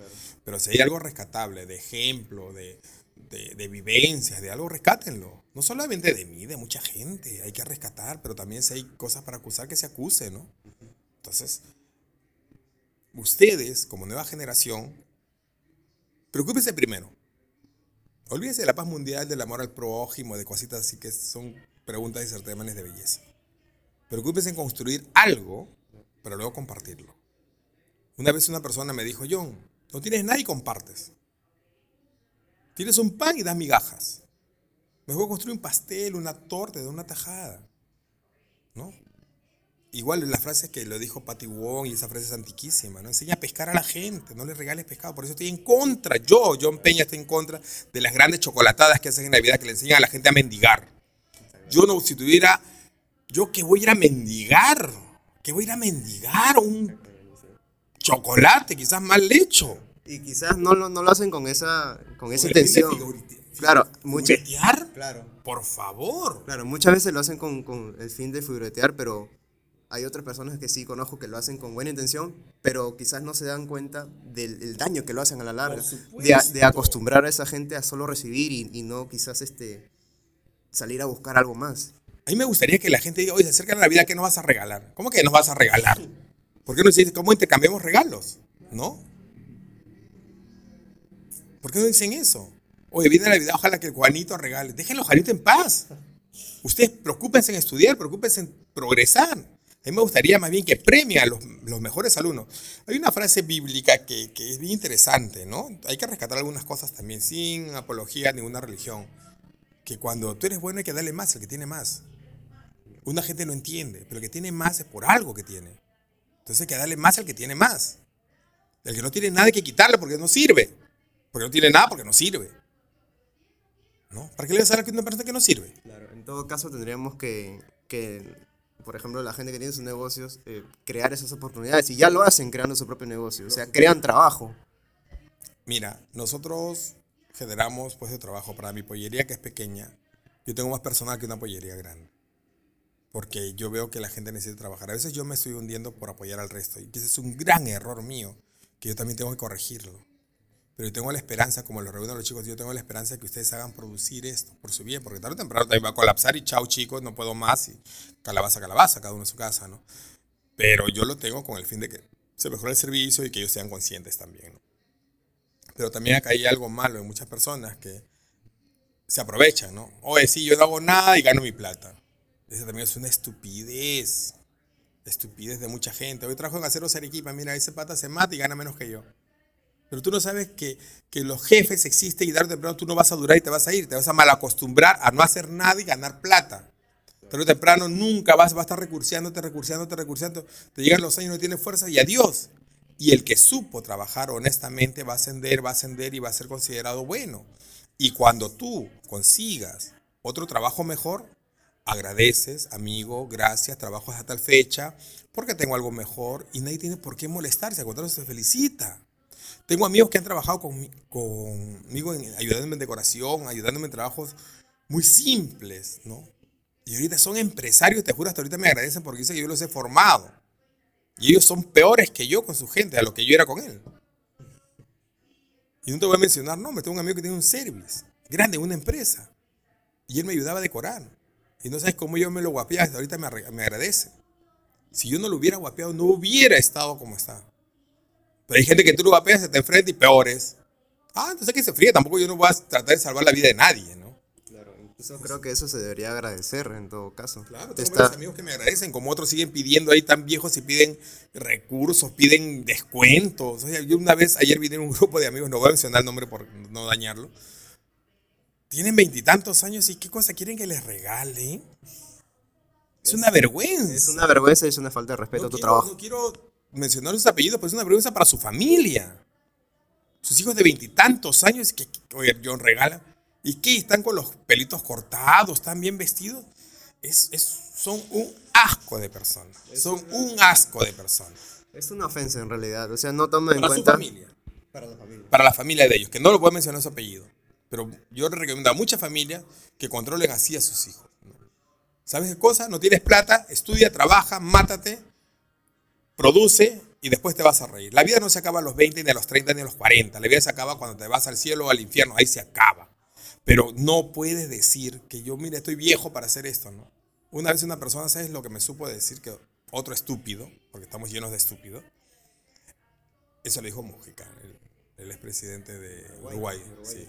Pero si hay algo rescatable, de ejemplo, de, de, de vivencias, de algo, rescátenlo. No solamente de mí, de mucha gente, hay que rescatar, pero también si hay cosas para acusar, que se acuse, ¿no? Entonces, ustedes, como nueva generación, preocúpense primero. Olvídense de la paz mundial, del amor al prójimo, de cositas así que son preguntas y certámenes de belleza. Preocúpense en construir algo para luego compartirlo. Una vez una persona me dijo, John, no tienes nada y compartes. Tienes un pan y das migajas. Mejor construir un pastel, una torta, de una tajada. ¿No? Igual la frase que lo dijo Patty Wong y esa frase es antiquísima, ¿no? Enseña a pescar a la gente, no le regales pescado. Por eso estoy en contra, yo, John Peña, estoy en contra de las grandes chocolatadas que hacen en Navidad que le enseñan a la gente a mendigar. Yo no, si tuviera, yo que voy a ir a mendigar, que voy a ir a mendigar un chocolate quizás mal hecho. Y quizás no lo, no lo hacen con esa, con esa intención. Claro, claro, Por favor. claro, muchas veces lo hacen con, con el fin de figuretear, pero hay otras personas que sí conozco que lo hacen con buena intención, pero quizás no se dan cuenta del, del daño que lo hacen a la larga. De, a- de acostumbrar a esa gente a solo recibir y, y no quizás este, salir a buscar algo más. A mí me gustaría que la gente diga, oye, se acerca la Navidad, ¿qué nos vas a regalar? ¿Cómo que nos vas a regalar? ¿Por qué no dicen cómo intercambiamos regalos? ¿No? ¿Por qué no dicen eso? Oye, viene la Navidad, ojalá que el Juanito regale. Déjenlo Juanito en paz. Ustedes preocúpense en estudiar, preocúpense en progresar. A mí me gustaría más bien que premien a los, los mejores alumnos. Hay una frase bíblica que, que es bien interesante, ¿no? Hay que rescatar algunas cosas también, sin apología a ninguna religión. Que cuando tú eres bueno hay que darle más al que tiene más. Una gente no entiende, pero el que tiene más es por algo que tiene. Entonces hay que darle más al que tiene más. El que no tiene nada hay que quitarle porque no sirve. Porque no tiene nada porque no sirve. ¿No? ¿Para qué le vas a dar a una persona que no sirve? Claro, en todo caso tendríamos que, que por ejemplo, la gente que tiene sus negocios, eh, crear esas oportunidades. Y ya lo hacen creando su propio negocio. O sea, crean trabajo. Mira, nosotros generamos puestos de trabajo para mi pollería que es pequeña. Yo tengo más personal que una pollería grande. Porque yo veo que la gente necesita trabajar. A veces yo me estoy hundiendo por apoyar al resto. Y ese es un gran error mío, que yo también tengo que corregirlo. Pero yo tengo la esperanza, como lo reúno los chicos, yo tengo la esperanza de que ustedes hagan producir esto por su bien, porque tarde o temprano también va a colapsar y chao chicos, no puedo más y calabaza, calabaza, cada uno en su casa, ¿no? Pero yo lo tengo con el fin de que se mejore el servicio y que ellos sean conscientes también, ¿no? Pero también acá hay algo malo en muchas personas que se aprovechan, ¿no? Oye, sí, yo no hago nada y gano mi plata. Esa también es una estupidez. Estupidez de mucha gente. Hoy trabajo en Aceros Arequipa, mira, ese pata se mata y gana menos que yo. Pero tú no sabes que, que los jefes existen y tarde o temprano tú no vas a durar y te vas a ir. Te vas a malacostumbrar a no hacer nada y ganar plata. Tarde temprano nunca vas, vas a estar recurseándote, recurseándote, recurseando. Te llegan los años, no tienes fuerza y adiós. Y el que supo trabajar honestamente va a ascender, va a ascender y va a ser considerado bueno. Y cuando tú consigas otro trabajo mejor, agradeces, amigo, gracias, trabajo hasta tal fecha, porque tengo algo mejor y nadie tiene por qué molestarse, al contrario, se felicita. Tengo amigos que han trabajado conmigo en, ayudándome en decoración, ayudándome en trabajos muy simples, ¿no? Y ahorita son empresarios, te juro, hasta ahorita me agradecen porque dicen que yo los he formado. Y ellos son peores que yo con su gente, a lo que yo era con él. Y no te voy a mencionar no, me tengo un amigo que tiene un service grande, una empresa. Y él me ayudaba a decorar. Y no sabes cómo yo me lo hasta ahorita me, me agradece. Si yo no lo hubiera guapeado, no hubiera estado como está. Pero hay gente que tú lo guapeas, se te enfrenta y peores. Ah, entonces que se fríe, tampoco yo no voy a tratar de salvar la vida de nadie, ¿no? Yo creo que eso se debería agradecer en todo caso. Claro, tengo varios amigos que me agradecen, como otros siguen pidiendo ahí tan viejos y piden recursos, piden descuentos. O sea, yo una vez, ayer vine un grupo de amigos, no voy a mencionar el nombre por no dañarlo. Tienen veintitantos años y qué cosa quieren que les regale. Es, una vergüenza. Es una vergüenza y es una falta de respeto a tu trabajo. No quiero mencionar sus apellidos, pero es una vergüenza para su familia. Sus hijos de veintitantos años, que, oye, John regala. ¿Y qué? ¿Están con los pelitos cortados? ¿Están bien vestidos? Es, son un asco de personas. son un asco de personas. Es una ofensa en realidad. O sea, no toman en cuenta. Para su familia. Para la familia. Para la familia de ellos, que no lo puedo mencionar su apellido. Pero yo le recomiendo a muchas familias que controlen así a sus hijos. ¿Sabes qué cosa? No tienes plata, estudia, trabaja, mátate, produce y después te vas a reír. La vida no se acaba a los 20, ni a los 30, ni a los 40. La vida se acaba cuando te vas al cielo o al infierno. Ahí se acaba. Pero no puedes decir que yo, mire, estoy viejo para hacer esto, ¿no? Una vez una persona, ¿sabes lo que me supo decir? Que otro estúpido, porque estamos llenos de estúpidos. Eso lo dijo Mujica, el, expresidente de Uruguay. Sí.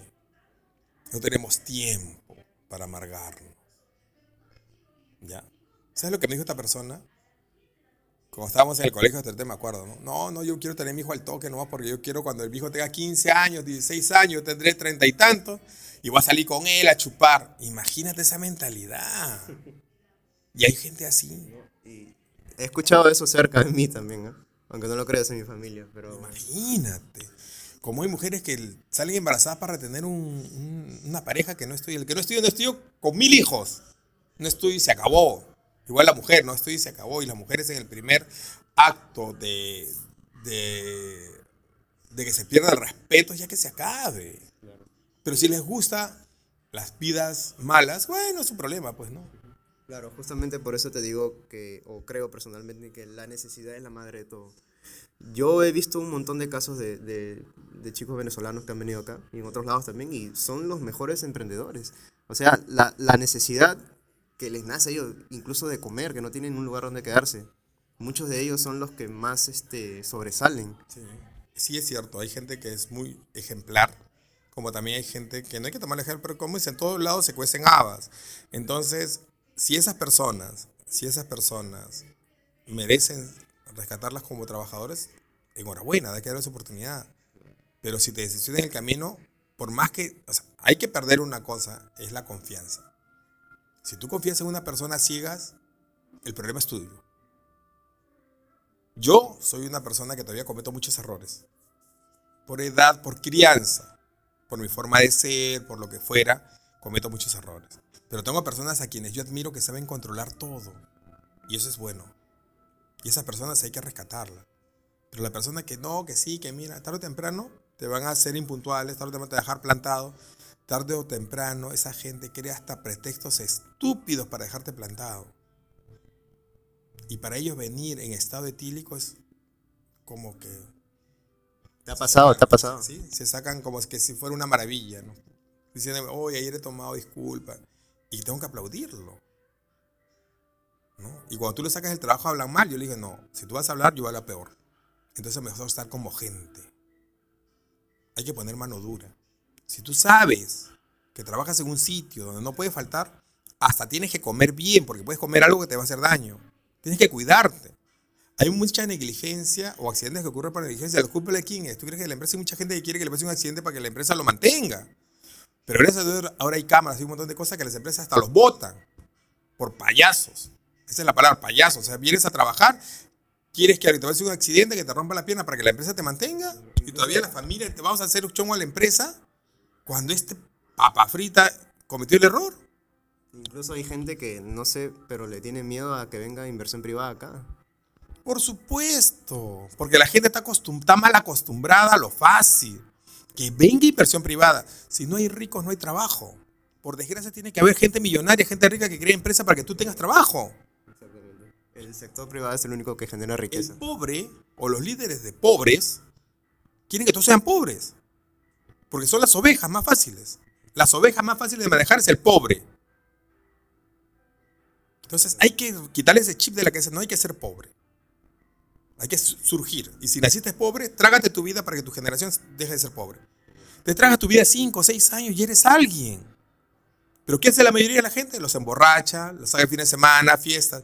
No tenemos tiempo para amargarnos. ¿Ya? ¿Sabes lo que me dijo esta persona? Cuando estábamos en el colegio, hasta me acuerdo, ¿no? No, no, yo quiero tener mi hijo al toque, no, porque yo quiero cuando el hijo tenga 15 años, 16 años, yo tendré 30 y tantos y voy a salir con él a chupar. Imagínate esa mentalidad. Y hay gente así. he escuchado eso cerca de mí también, ¿eh? aunque no lo creas en mi familia. Pero... Imagínate. Como hay mujeres que salen embarazadas para retener una pareja que no estoy. El que no estoy, no estoy con mil hijos. No estoy y se acabó. Igual la mujer, no estoy y se acabó. Y las mujeres en el primer acto de, de, de que se pierda el respeto, ya que se acabe. Pero si les gusta las vidas malas, bueno, es un problema, pues, ¿no? Claro, justamente por eso te digo que, o creo personalmente, que la necesidad es la madre de todo. Yo he visto un montón de casos de, de, de, chicos venezolanos que han venido acá y en otros lados también y son los mejores emprendedores. O sea, la, la necesidad que les nace a ellos, incluso de comer, que no tienen un lugar donde quedarse. Muchos de ellos son los que más este, sobresalen. Sí. sí, es cierto, hay gente que es muy ejemplar como también hay gente que no hay que tomar el ejemplo, pero como dicen, en todos lados se cuecen habas. Entonces, si esas personas, si esas personas merecen rescatarlas como trabajadores, enhorabuena, hay que darles oportunidad. Pero si te decisiones en el camino, por más que, o sea, hay que perder una cosa, es la confianza. Si tú confías en una persona ciegas, el problema es tuyo. Yo soy una persona que todavía cometo muchos errores. Por edad, por crianza por mi forma de ser, por lo que fuera, cometo muchos errores. Pero tengo personas a quienes yo admiro que saben controlar todo. Y eso es bueno. Y esas personas hay que rescatarlas. Pero la persona que no, que sí, que mira, tarde o temprano te van a hacer impuntuales, tarde o temprano te van a dejar plantado. Tarde o temprano esa gente crea hasta pretextos estúpidos para dejarte plantado. Y para ellos venir en estado etílico es como que... ¿Te ha pasado? ¿Te ha pasado? Sí, se sacan como que si fuera una maravilla, ¿no? Diciendo, oye, ayer he tomado disculpa. Y tengo que aplaudirlo. ¿No? Y cuando tú le sacas el trabajo hablan mal, yo le dije, no, si tú vas a hablar, yo voy a hablar peor. Entonces mejor estar como gente. Hay que poner mano dura. Si tú sabes que trabajas en un sitio donde no puede faltar, hasta tienes que comer bien, porque puedes comer algo que te va a hacer daño. Tienes que cuidarte. Hay mucha negligencia o accidentes que ocurren por negligencia. ¿Lo culpa de quién es? ¿Tú crees que la empresa hay mucha gente que quiere que le pase un accidente para que la empresa lo mantenga? Pero gracias a Dios ahora hay cámaras y un montón de cosas que las empresas hasta los votan por payasos. Esa es la palabra, payasos. O sea, vienes a trabajar, quieres que te pase un accidente, que te rompa la pierna para que la empresa te mantenga y todavía la familia te vamos a hacer un chongo a la empresa cuando este papa frita cometió el error. Incluso hay gente que no sé, pero le tiene miedo a que venga inversión privada acá. Por supuesto, porque la gente está, está mal acostumbrada a lo fácil. Que venga inversión privada. Si no hay ricos, no hay trabajo. Por desgracia tiene que haber gente millonaria, gente rica que crea empresa para que tú tengas trabajo. Exactamente. El sector privado es el único que genera riqueza. El pobre o los líderes de pobres quieren que todos sean pobres. Porque son las ovejas más fáciles. Las ovejas más fáciles de manejar es el pobre. Entonces hay que quitarle ese chip de la cabeza. No hay que ser pobre. Hay que surgir. Y si naciste pobre, trágate tu vida para que tu generación deje de ser pobre. Te tragas tu vida 5 o 6 años y eres alguien. Pero ¿qué hace la mayoría de la gente? Los emborracha, los hace el fin de semana, fiestas.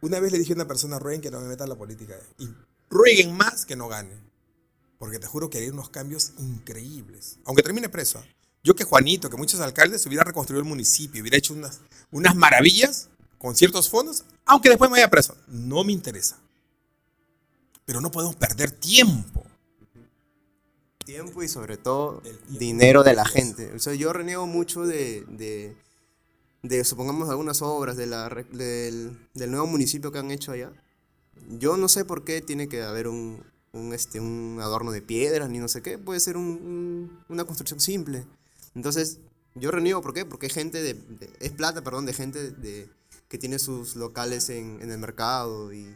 Una vez le dije a una persona, rueguen que no me meta en la política. Y rueguen más que no gane. Porque te juro que haría unos cambios increíbles. Aunque termine preso. Yo que Juanito, que muchos alcaldes hubiera reconstruido el municipio, hubiera hecho unas, unas maravillas con ciertos fondos, aunque después me vaya preso. No me interesa. Pero no podemos perder tiempo. Tiempo y sobre todo dinero de la gente. O sea, yo reniego mucho de, de, supongamos, algunas obras de la, del, del, nuevo municipio que han hecho allá. Yo no sé por qué tiene que haber un, un, este, un adorno de piedras ni no sé qué. Puede ser un, una construcción simple. Entonces, yo reniego, ¿por qué? Porque gente de, es plata, perdón, de gente de, que tiene sus locales en, en el mercado y,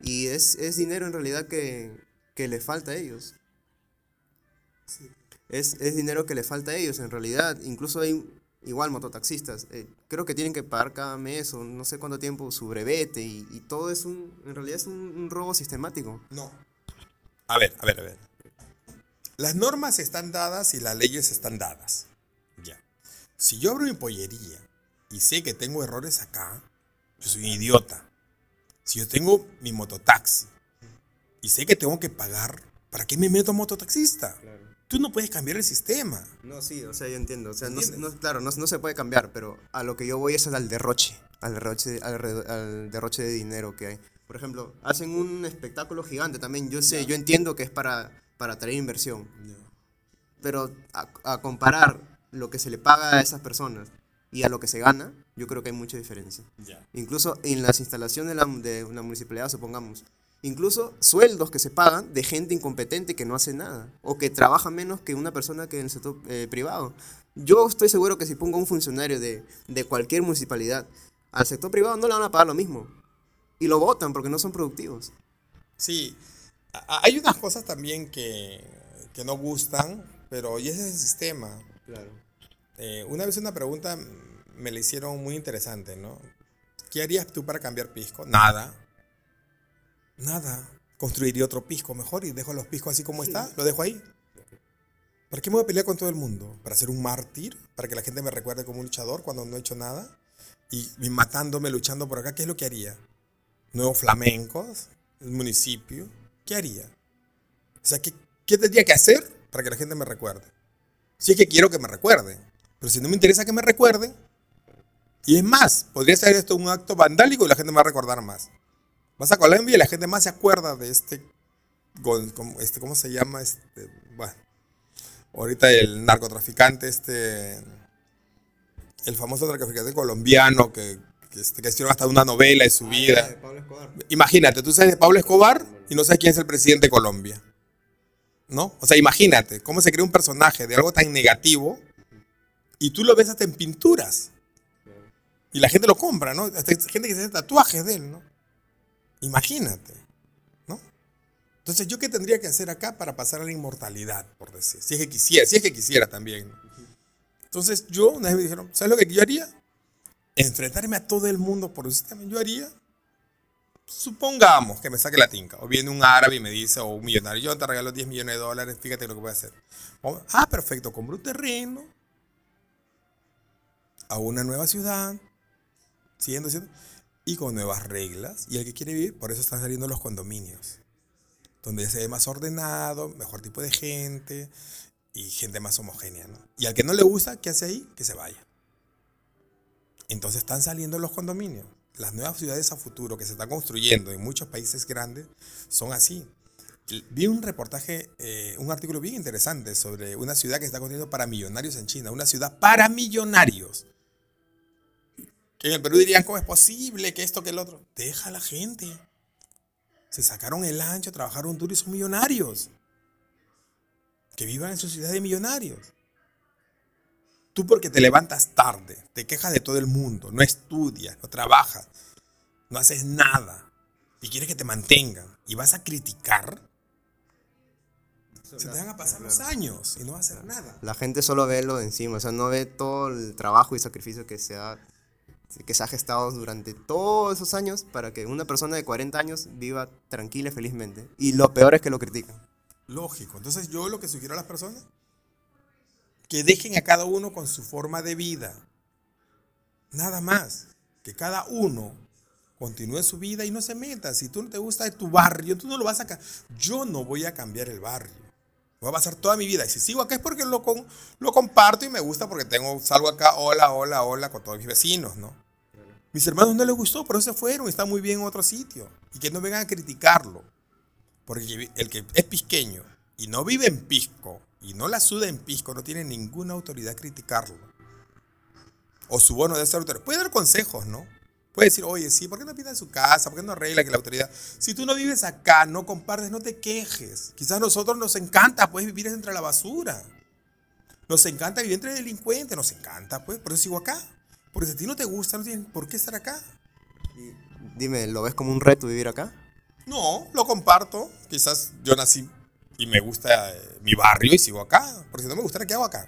y es, es, dinero en realidad que, que le falta a ellos. Es, es, dinero que le falta a ellos en realidad. Incluso hay igual mototaxistas. Eh, creo que tienen que pagar cada mes o no sé cuánto tiempo su brevete y, y todo es un, en realidad es un, un robo sistemático. No. A ver, a ver, a ver. Las normas están dadas y las leyes están dadas. Ya. Si yo abro mi pollería y sé que tengo errores acá, yo soy un idiota. Si yo tengo mi mototaxi y sé que tengo que pagar, ¿para qué me meto mototaxista? Claro. Tú no puedes cambiar el sistema. No, sí, o sea, yo entiendo. O sea, no, no, claro, no, no, se puede cambiar, pero a lo que yo voy es al derroche, al derroche, al, al derroche de dinero que hay. Por ejemplo, hacen un espectáculo gigante también. Yo sé, yo entiendo que es para para traer inversión. Pero a, comparar lo que se le paga a esas personas y a lo que se gana, yo creo que hay mucha diferencia. Incluso en las instalaciones de, la, de una municipalidad, supongamos, incluso sueldos que se pagan de gente incompetente que no hace nada o que trabaja menos que una persona que en el sector eh, privado. Yo estoy seguro que si pongo un funcionario de, de, cualquier municipalidad al sector privado no le van a pagar lo mismo. Y lo votan porque no son productivos. Sí, hay unas cosas también que, que no gustan, pero y ese es el sistema. Claro. Eh, una vez una pregunta me la hicieron muy interesante, ¿no? ¿Qué harías tú para cambiar pisco? Nada. Nada. Construiría otro pisco mejor y dejo los piscos así como está. Lo dejo ahí. ¿Para qué me voy a pelear con todo el mundo? ¿Para ser un mártir? ¿Para que la gente me recuerde como un luchador cuando no he hecho nada? Y, y matándome, luchando por acá, ¿qué es lo que haría? Nuevos flamencos, el municipio, ¿qué haría? O sea, ¿qué, ¿qué tendría que hacer para que la gente me recuerde? Si es que quiero que me recuerden. Pero si no me interesa que me recuerden, y es más, podría ser esto un acto vandálico y la gente me va a recordar más. Vas a Colombia y la gente más se acuerda de este, este ¿cómo se llama? Este, bueno, ahorita el narcotraficante, este, el famoso narcotraficante colombiano que, que, este, que hicieron hasta una novela de su vida. Pablo Escobar. Imagínate, tú sabes de Pablo Escobar y no sabes quién es el presidente de Colombia. ¿No? O sea, imagínate cómo se crea un personaje de algo tan negativo y tú lo ves hasta en pinturas. Y la gente lo compra, ¿no? Hasta gente que se hace tatuajes de él, ¿no? Imagínate, ¿no? Entonces, ¿yo qué tendría que hacer acá para pasar a la inmortalidad, por decir? Si es que quisiera, si es que quisiera también. Entonces, yo una vez me dijeron, ¿sabes lo que yo haría? Enfrentarme a todo el mundo por un sistema. Yo haría, supongamos que me saque la tinca, o viene un árabe y me dice, o un millonario, yo te regalo 10 millones de dólares, fíjate lo que voy a hacer. Ah, perfecto, compro un terreno, a una nueva ciudad, siguiendo siendo, y con nuevas reglas. Y el que quiere vivir, por eso están saliendo los condominios, donde se ve más ordenado, mejor tipo de gente y gente más homogénea. ¿no? Y al que no le gusta, ¿qué hace ahí? Que se vaya. Entonces están saliendo los condominios. Las nuevas ciudades a futuro que se están construyendo en muchos países grandes son así. Vi un reportaje, eh, un artículo bien interesante sobre una ciudad que se está construyendo para millonarios en China. Una ciudad para millonarios. En el Perú dirían, ¿cómo es posible que esto, que el otro? Deja a la gente. Se sacaron el ancho, trabajaron duro y son millonarios. Que vivan en su ciudad de millonarios. Tú porque te levantas tarde, te quejas de todo el mundo, no estudias, no trabajas, no haces nada y quieres que te mantengan y vas a criticar, se te van a pasar los años y no vas a hacer nada. La gente solo ve lo de encima, o sea, no ve todo el trabajo y sacrificio que se ha, que se ha gestado durante todos esos años para que una persona de 40 años viva tranquila y felizmente. Y lo peor es que lo critican. Lógico. Entonces yo lo que sugiero a las personas, que dejen a cada uno con su forma de vida. Nada más. Que cada uno continúe su vida y no se meta. Si tú no te gusta de tu barrio, tú no lo vas a... Yo no voy a cambiar el barrio. Voy a pasar toda mi vida. Y si sigo acá es porque lo, lo comparto y me gusta porque tengo, salgo acá, hola, hola, hola, con todos mis vecinos, ¿no? Mis hermanos no les gustó, pero se fueron están muy bien en otro sitio. Y que no vengan a criticarlo. Porque el que es pisqueño y no vive en Pisco y no la suda en Pisco no tiene ninguna autoridad a criticarlo. O su bono de ser autoridad. Puede dar consejos, ¿no? Puede decir, oye, sí, ¿por qué no pinta en su casa? ¿Por qué no arregla que la autoridad? Si tú no vives acá, no compartes, no te quejes. Quizás a nosotros nos encanta, pues, vivir entre la basura. Nos encanta vivir entre delincuentes, nos encanta, pues, por eso sigo acá. Porque si a ti no te gusta, no tienes por qué estar acá. Dime, ¿lo ves como un reto vivir acá? No, lo comparto. Quizás yo nací y me gusta eh, mi barrio y sigo acá. Porque si no me gustara, ¿qué hago acá?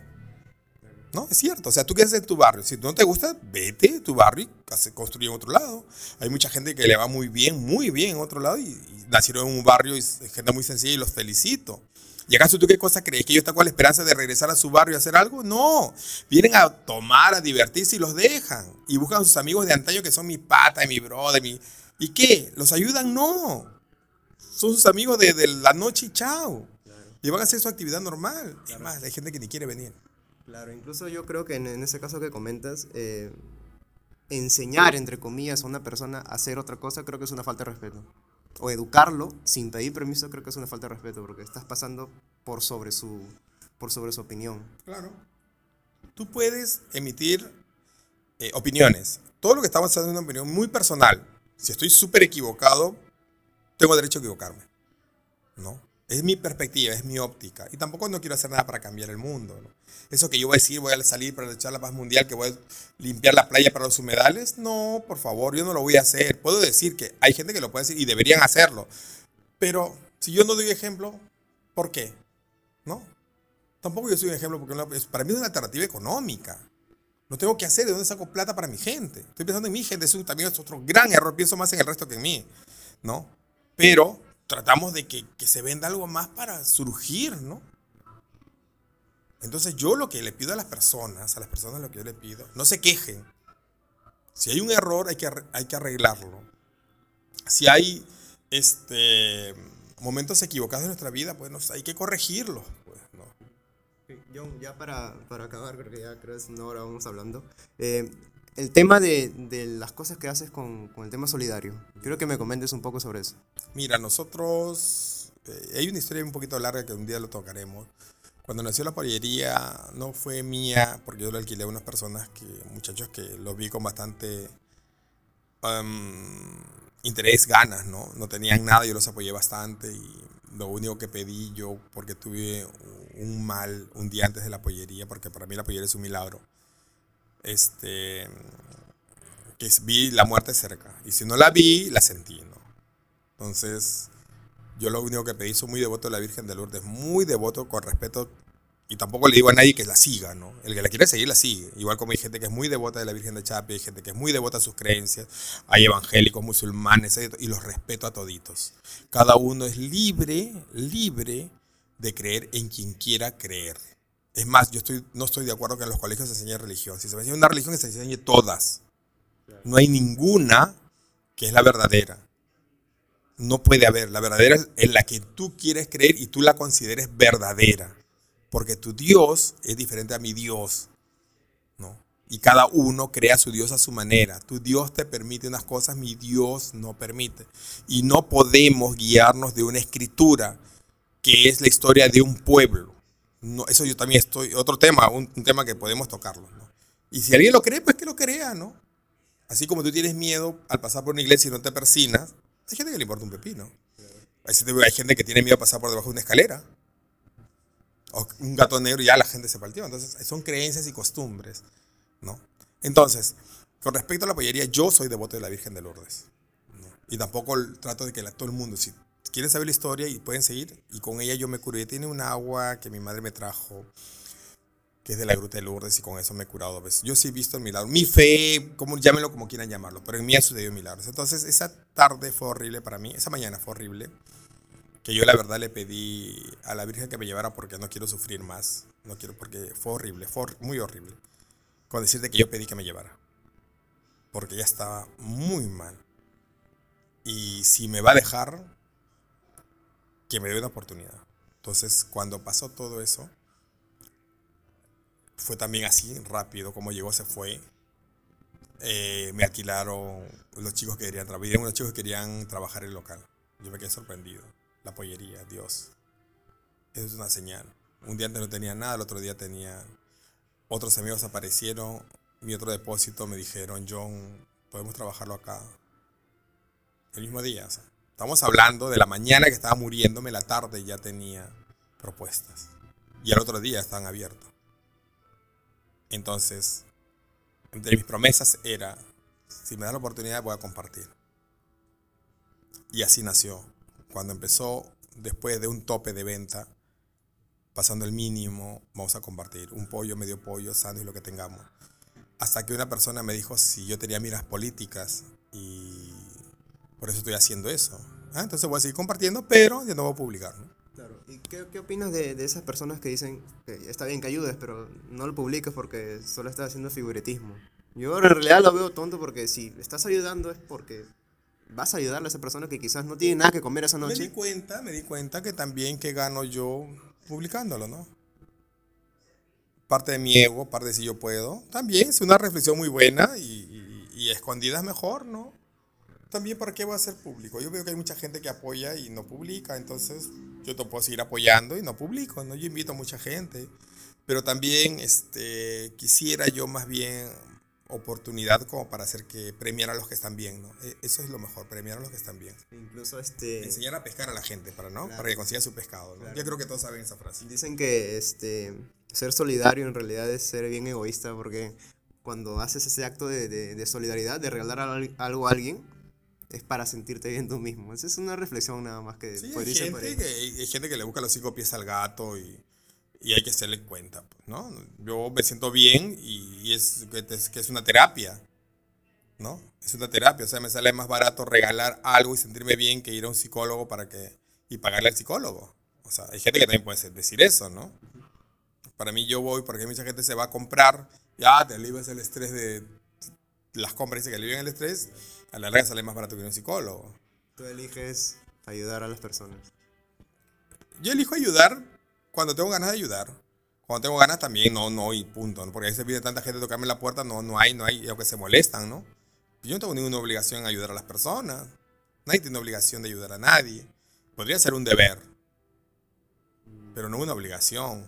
No, es cierto. O sea, tú quedas en tu barrio. Si no te gusta, vete de tu barrio y hace- construye en otro lado. Hay mucha gente que le va muy bien, muy bien en otro lado y, y nacieron en un barrio y es gente muy sencilla y los felicito. ¿Y acaso tú qué cosa crees? ¿Que ellos están con la esperanza de regresar a su barrio y hacer algo? No. Vienen a tomar, a divertirse y los dejan. Y buscan a sus amigos de antaño que son mi pata, mi brother, mi... ¿Y qué? ¿Los ayudan? No. Son sus amigos de, de la noche y chao. Y van a hacer su actividad normal. Es más, hay gente que ni quiere venir. Claro, incluso yo creo que en, en ese caso que comentas, eh, enseñar, entre comillas, a una persona a hacer otra cosa, creo que es una falta de respeto. O educarlo sin pedir permiso, creo que es una falta de respeto, porque estás pasando por sobre su, por sobre su opinión. Claro. Tú puedes emitir eh, opiniones. Todo lo que estamos haciendo es una opinión muy personal. Si estoy súper equivocado, tengo derecho a equivocarme. ¿No? Es mi perspectiva, es mi óptica. Y tampoco no quiero hacer nada para cambiar el mundo. Eso que yo voy a decir, voy a salir para echar la paz mundial, que voy a limpiar la playa para los humedales, no, por favor, yo no lo voy a hacer. Puedo decir que hay gente que lo puede decir y deberían hacerlo. Pero si yo no doy ejemplo, ¿por qué? ¿No? Tampoco yo soy un ejemplo porque para mí es una alternativa económica. No tengo que hacer, ¿de dónde saco plata para mi gente? Estoy pensando en mi gente, eso también es otro gran error, pienso más en el resto que en mí, ¿no? Pero tratamos de que, que se venda algo más para surgir, ¿no? Entonces yo lo que le pido a las personas, a las personas lo que yo le pido, no se quejen. Si hay un error hay que, hay que arreglarlo. Si hay este, momentos equivocados en nuestra vida, pues no sé, hay que corregirlos. Pues. John, ya para, para acabar, creo que ya creo que es una hora vamos hablando. eh, el tema de, de las cosas que haces con, con el tema solidario. Quiero que me comentes un poco sobre eso. Mira, nosotros, eh, hay una historia un poquito larga que un día lo tocaremos. Cuando nació la pollería no fue mía, porque yo lo alquilé a unas personas, que, muchachos que los vi con bastante em, interés, ganas, ¿no? No tenían nada, yo los apoyé bastante y lo único que pedí yo, porque tuve un mal un día antes de la pollería, porque para mí la pollería es un milagro, este, que vi la muerte cerca. Y si no la vi, la sentí, ¿no? Entonces, yo lo único que pedí, soy muy devoto de la Virgen de Lourdes, muy devoto con respeto y tampoco le digo a nadie que la siga, ¿no? El que la quiere seguir, la sigue. Igual como hay gente que es muy devota de la Virgen de Chapi, hay gente que es muy devota a sus creencias, hay evangélicos, musulmanes, y los respeto a toditos. Cada uno es libre, libre de creer en quien quiera creer. Es más, yo estoy, no estoy de acuerdo que en los colegios se enseñe religión. Si se enseña una religión, se enseñe todas. No hay ninguna que es la verdadera. No puede haber. La verdadera es la que tú quieres creer y tú la consideres verdadera porque tu Dios es diferente a mi Dios, ¿no? Y cada uno crea su Dios a su manera. Tu Dios te permite unas cosas, mi Dios no permite. Y no podemos guiarnos de una escritura que es la historia de un pueblo. No, eso yo también estoy, otro tema, un, tema que podemos tocarlo. Y si alguien lo cree, pues que lo crea, ¿no? Así como tú tienes miedo al pasar por una iglesia y no te persinas, hay gente que le importa un pepino. Hay hay gente que tiene miedo a pasar por debajo de una escalera o un gato negro y ya la gente se partió. Entonces, son creencias y costumbres, ¿no? Entonces, con respecto a la pollería, yo soy devoto de la Virgen de Lourdes. Y tampoco trato de que la, todo el mundo, si quieren saber la historia y pueden seguir, y con ella yo me curé. Tiene un agua que mi madre me trajo, que es de la Gruta de Lourdes, y con eso me he curado dos veces. Yo sí he visto el milagro. Mi fe, como, llámenlo como quieran llamarlo, pero en mí ha sucedido milagros. Entonces, esa tarde fue horrible para mí, esa mañana fue horrible que yo la verdad le pedí a la Virgen que me llevara porque no quiero sufrir más. No quiero porque fue horrible, fue muy horrible. Con decirte que yo pedí que me llevara. Porque ya estaba muy mal. Y si me va a dejar, que me dé una oportunidad. Entonces, cuando pasó todo eso, fue también así, rápido, como llegó, se fue. Eh, me alquilaron los chicos que querían trabajar, unos chicos que querían trabajar el local. Yo me quedé sorprendido la pollería, Dios. Eso es una señal. Un día antes no tenía nada, el otro día tenía... Otros amigos aparecieron, mi otro depósito me dijeron, John, podemos trabajarlo acá. El mismo día, estamos hablando de la mañana que estaba muriéndome, la tarde ya tenía propuestas. Y al otro día estaban abiertos. Entonces, entre mis promesas era, si me da la oportunidad voy a compartir. Y así nació cuando empezó después de un tope de venta, pasando el mínimo, vamos a compartir un pollo, medio pollo, y lo que tengamos. Hasta que una persona me dijo si yo tenía miras políticas y por eso estoy haciendo eso. Ah, entonces voy a seguir compartiendo, pero ya no voy a publicar. Claro. ¿Y qué, qué opinas de, de, esas personas que dicen que está bien que ayudes, pero no lo publicas porque solo estás haciendo figuritismo? Yo en realidad lo veo tonto porque si estás ayudando es porque vas a ayudarle a esa persona que quizás no tiene nada que comer esa noche. Me di cuenta, me di cuenta que también que gano yo publicándolo, ¿no? Parte de mi ego, parte de si yo puedo. También es una reflexión muy buena y, y, escondida es mejor, ¿no? También, ¿para qué voy a hacer público? Yo veo que hay mucha gente que apoya y no publica, entonces yo te puedo seguir apoyando y no publico, ¿no? Yo invito a mucha gente, pero también este, quisiera yo más bien oportunidad como para hacer que premiar a los que están bien, ¿no? E, eso es lo mejor, premiar a los que están bien. Incluso este... Enseñar a pescar a la gente, para, ¿no? Para que consiga su pescado, ¿no? Yo creo que todos saben esa frase. Dicen que este, ser solidario en realidad es ser bien egoísta porque cuando haces ese acto de, de, solidaridad, de regalar algo a alguien, es para sentirte bien tú mismo. Esa es una reflexión nada más que... Sí, hay, gente que hay gente que le busca los cinco pies al gato y y hay que hacerle cuenta, pues, ¿no? Yo me siento bien y es que es una terapia, ¿no? Es una terapia, o sea, me sale más barato regalar algo y sentirme bien que ir a un psicólogo para que y pagarle al psicólogo. O sea, hay gente que también puede decir eso, ¿no? Para mí yo voy porque mucha gente se va a comprar, ya te alivias el estrés de las compras, dice que alivian el estrés, a la larga sale más barato que un psicólogo. Tú eliges ayudar a las personas. Yo elijo ayudar cuando tengo ganas de ayudar. Cuando tengo ganas también, no, no, y punto. ¿no? Porque a veces viene tanta gente a tocarme la puerta, no, no hay, no hay, aunque se molestan, ¿no? Yo no tengo ninguna obligación de ayudar a las personas. Nadie tiene obligación de ayudar a nadie. Podría ser un deber, pero no una obligación,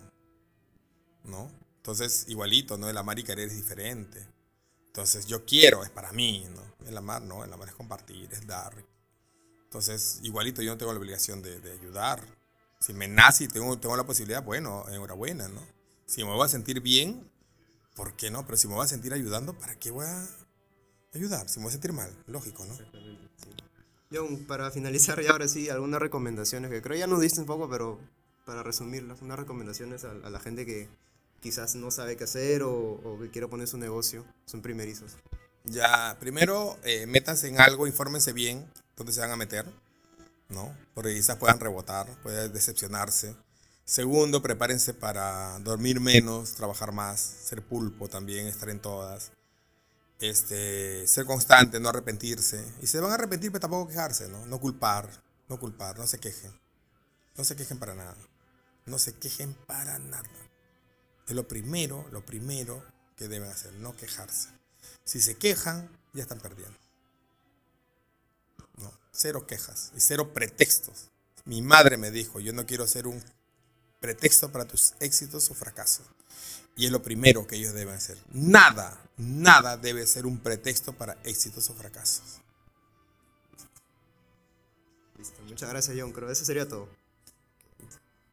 ¿no? Entonces, igualito, ¿no? El amar y querer es diferente. Entonces yo quiero, es para mí, ¿no? El amar, ¿no? El amar es compartir, es dar. Entonces, igualito yo no tengo la obligación de, de ayudar. Si me nace y tengo, tengo la posibilidad, bueno, enhorabuena, ¿no? Si me voy a sentir bien, ¿por qué no? Pero si me voy a sentir ayudando, ¿para qué voy a ayudar? Si me voy a sentir mal, lógico, ¿no? John, para finalizar ya ahora sí, algunas recomendaciones que creo ya nos diste un poco, pero para resumirlas, unas recomendaciones a, a la gente que quizás no sabe qué hacer o, o que quiere poner su negocio, son primerizos. Ya, primero, eh, métanse en algo, infórmense bien dónde se van a meter, ¿no? Porque quizás puedan rebotar, pueden decepcionarse. Segundo, prepárense para dormir menos, trabajar más, ser pulpo también, estar en todas. Este, ser constante, no arrepentirse. Y se van a arrepentir, pero tampoco quejarse, ¿no? No culpar, no culpar, no se quejen. No se quejen para nada. No se quejen para nada. Es lo primero, lo primero que deben hacer, no quejarse. Si se quejan, ya están perdiendo. No, cero quejas y cero pretextos. Mi madre me dijo, yo no quiero ser un pretexto para tus éxitos o fracasos. Y es lo primero que ellos deben hacer. Nada, nada debe ser un pretexto para éxitos o fracasos. Listo, muchas gracias John, creo que eso sería todo.